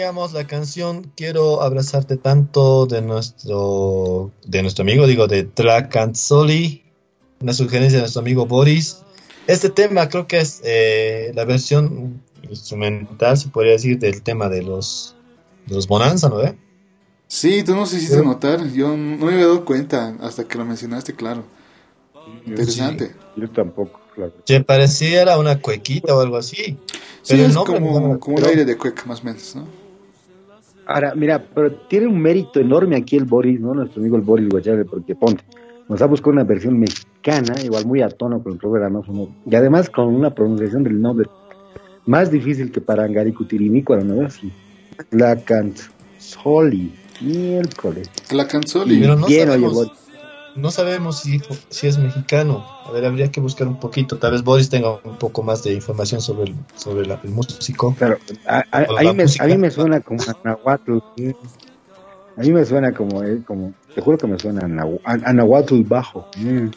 Teníamos la canción Quiero abrazarte tanto de nuestro de nuestro amigo, digo, de Tracanzoli, una sugerencia de nuestro amigo Boris. Este tema creo que es eh, la versión instrumental, se podría decir, del tema de los, de los Bonanza, ¿no? ve? Sí, tú nos hiciste notar, yo no me había dado cuenta hasta que lo mencionaste, claro. Interesante. Yo tampoco, claro. Que pareciera una cuequita o algo así. Sí, Pero es no, como, como un aire de cueca, más o menos, ¿no? Ahora, mira, pero tiene un mérito enorme aquí el Boris, ¿no? Nuestro amigo el Boris Guachave, porque ponte, nos ha buscado una versión mexicana, igual muy a tono con el programa, y además con una pronunciación del nombre más difícil que para Angaricutirimícuaro, ¿no? Así. La Canzoli, miércoles. La canzoli. Pero no Bien, oye, sabemos, Boris. No sabemos si, si es mexicano. A ver, habría que buscar un poquito. Tal vez Boris tenga un poco más de información sobre el, sobre la- el músico. Claro, a, a- mí me, a mí me suena como a Nahuatl. A mí me suena como, eh, como te juro que me suena a, Nahu- a- a Nahuatl bajo. Mm.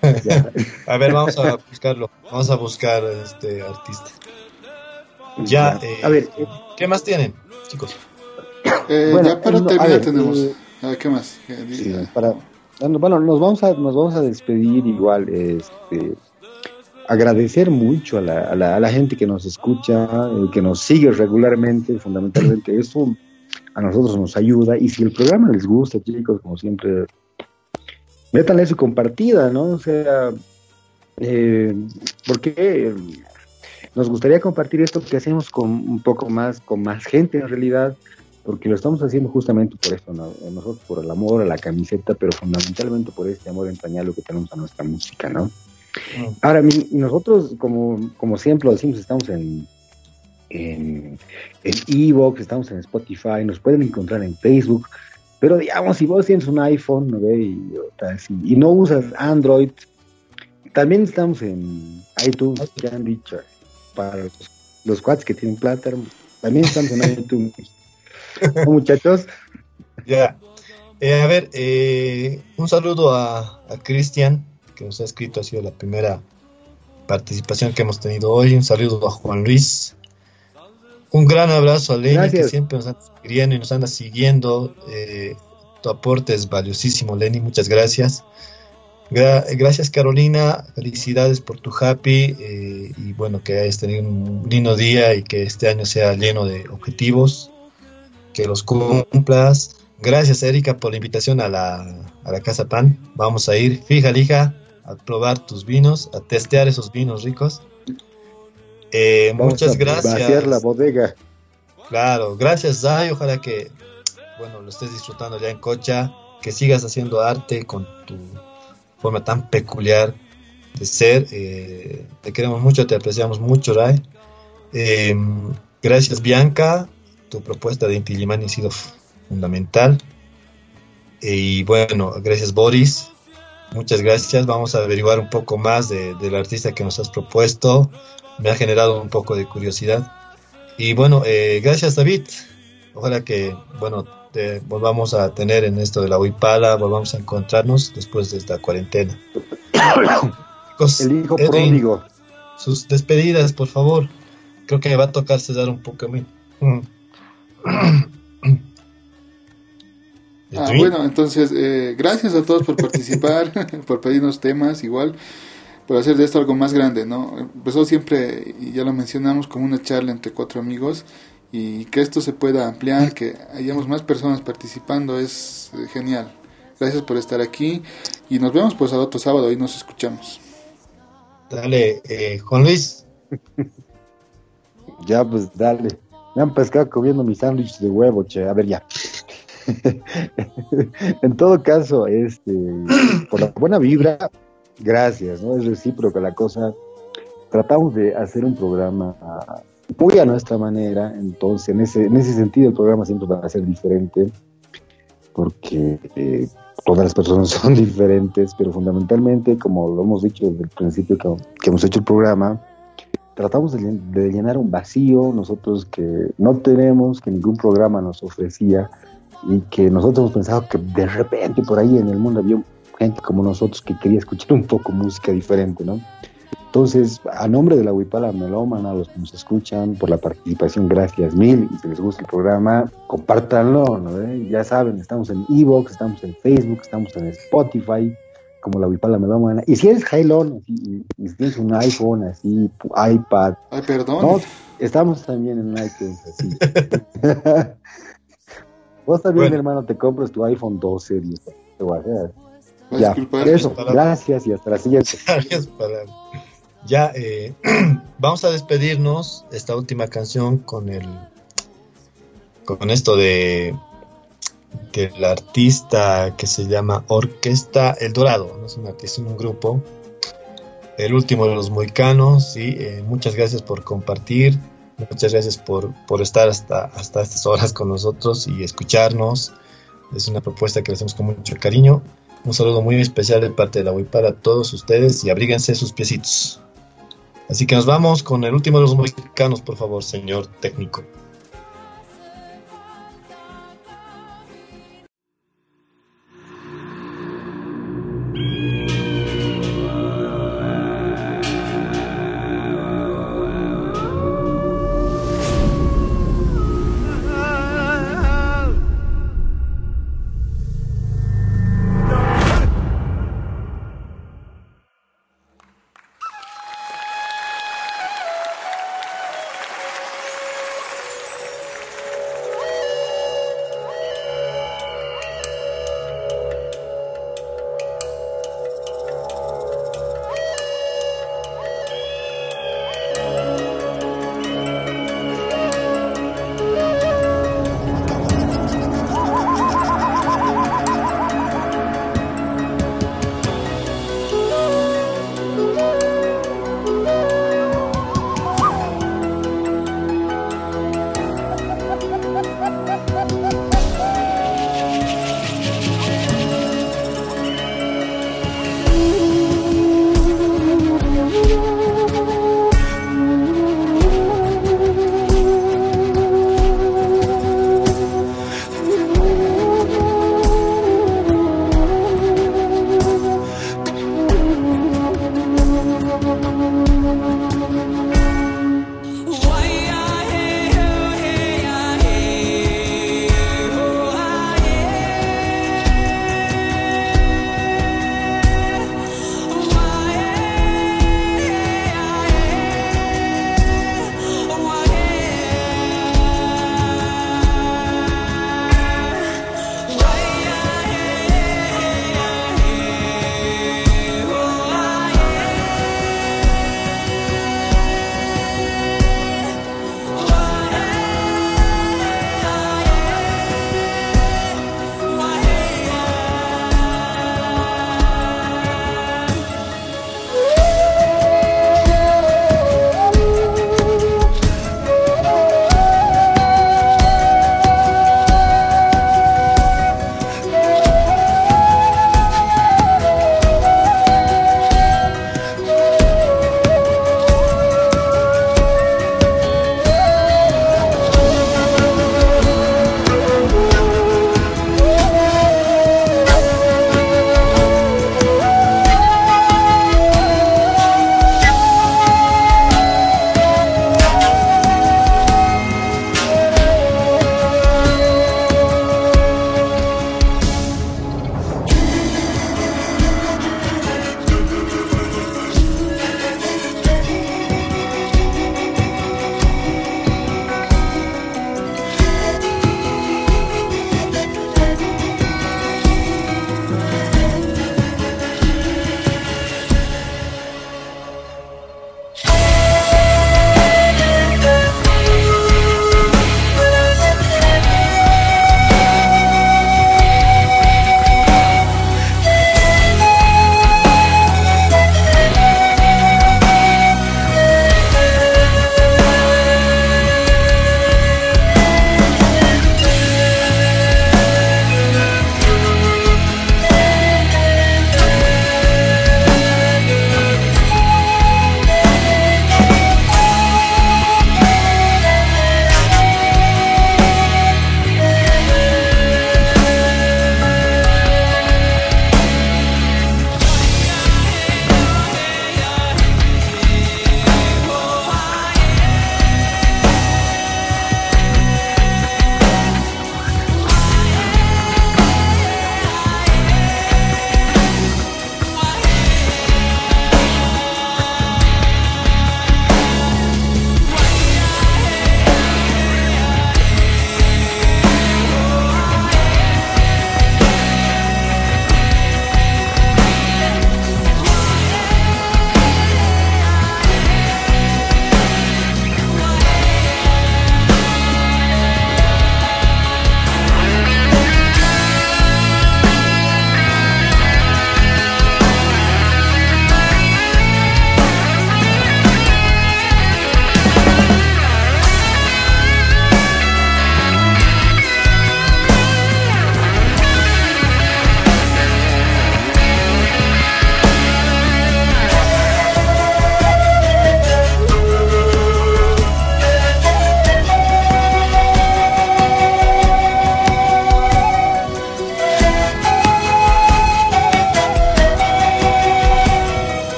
A ver, vamos a buscarlo. Vamos a buscar este artista. Ya, eh, a ver, eh, ¿qué más tienen, chicos? Eh, Bueno, ya para no, a terminar tenemos. A ver, ¿qué más? Sí, para, bueno, nos vamos a, nos vamos a despedir igual, este, agradecer mucho a la, a la, a la gente que nos escucha, eh, que nos sigue regularmente, fundamentalmente eso a nosotros nos ayuda y si el programa les gusta, chicos, como siempre, métanle su compartida, ¿no? O sea, eh, porque nos gustaría compartir esto que hacemos con un poco más, con más gente en realidad, porque lo estamos haciendo justamente por esto, ¿no? Nosotros por el amor a la camiseta, pero fundamentalmente por este amor entrañable que tenemos a nuestra música, ¿no? Mm. Ahora, mi- nosotros, como, como siempre lo decimos, estamos en en en Evox, estamos en Spotify, nos pueden encontrar en Facebook, pero digamos, si vos tienes un iPhone ¿no ve? y, no usas Android, también estamos en iTunes, ya han dicho, para los, los cuates que tienen plata, también estamos en iTunes. ¿No, muchachos? Ya. Eh, a ver, eh, un saludo a, a Cristian, que nos ha escrito, ha sido la primera participación que hemos tenido hoy. Un saludo a Juan Luis. Un gran abrazo a Lenny, que siempre nos anda escribiendo y nos anda siguiendo. Eh, tu aporte es valiosísimo, Lenny. Muchas gracias. Gra- gracias, Carolina. Felicidades por tu happy. eh, y bueno, que hayas tenido un lindo día y que este año sea lleno de objetivos. Que los cumplas. Gracias, Erika, por la invitación a la, a la Casa Pan. Vamos a ir, fija, hija, a probar tus vinos, a testear esos vinos ricos. Eh, muchas a gracias. Vaciar la bodega. Claro, gracias, Zay. Ojalá que, bueno, lo estés disfrutando ya en Cocha, que sigas haciendo arte con tu forma tan peculiar de ser. Eh, te queremos mucho, te apreciamos mucho, Ray. Eh, gracias, Bianca. Tu propuesta de Inti Illimani ha sido fundamental. Eh, y bueno, gracias, Boris. Muchas gracias. Vamos a averiguar un poco más de- del artista que nos has propuesto. Me ha generado un poco de curiosidad. Y bueno, eh, gracias David. Ojalá que, bueno, te volvamos a tener en esto de la Huipala, volvamos a encontrarnos después de esta cuarentena. El hijo Edwin, pródigo. sus despedidas, por favor. Creo que me va a tocar cesar un poco a mí. Ah, bueno, entonces, eh, gracias a todos por participar, por pedirnos temas, igual, por hacer de esto algo más grande, ¿no? Empezó siempre, y ya lo mencionamos, como una charla entre cuatro amigos, y que esto se pueda ampliar, que hayamos más personas participando, es eh, genial. Gracias por estar aquí, y nos vemos pues al otro sábado, y nos escuchamos. Dale, eh, Juan Luis. Ya, pues dale. Me han pescado comiendo mi sándwich de huevo, che. A ver, ya. en todo caso, este, por la buena vibra, gracias, ¿no? Es recíproca la cosa. Tratamos de hacer un programa muy a nuestra manera, entonces en ese, en ese sentido el programa siempre va a ser diferente, porque eh, todas las personas son diferentes, pero fundamentalmente, como lo hemos dicho desde el principio que hemos hecho el programa, tratamos de, de llenar un vacío nosotros que no tenemos, que ningún programa nos ofrecía y que nosotros hemos pensado que de repente por ahí en el mundo había gente como nosotros que quería escuchar un poco música diferente, ¿no? Entonces, a nombre de la Huipala Melómana, a los que nos escuchan, por la participación, gracias mil. Y si les gusta el programa, compártanlo, ¿no? Ya saben, estamos en Evox, estamos en Facebook, estamos en Spotify, como la Huipala Melómana. Y si eres jailón, así, y, y si tienes un iPhone, así, iPad, Ay, perdón. no, estamos también en iTunes, así. Vos también, Bueno. hermano, te compras tu iPhone 12 y te voy a hacer. Va a Ya, eso, gracias y hasta la siguiente. Ya, eh, vamos a despedirnos esta última canción con el con esto de del artista que se llama Orquesta El Dorado, no es un artista, es un grupo, el último de los moicanos, sí, eh, muchas gracias por compartir, muchas gracias por, por estar hasta, hasta estas horas con nosotros y escucharnos, es una propuesta que le hacemos con mucho cariño, un saludo muy especial de parte de la WIP para todos ustedes y abríguense sus piecitos. Así que nos vamos con el último de los mexicanos, por favor, señor técnico.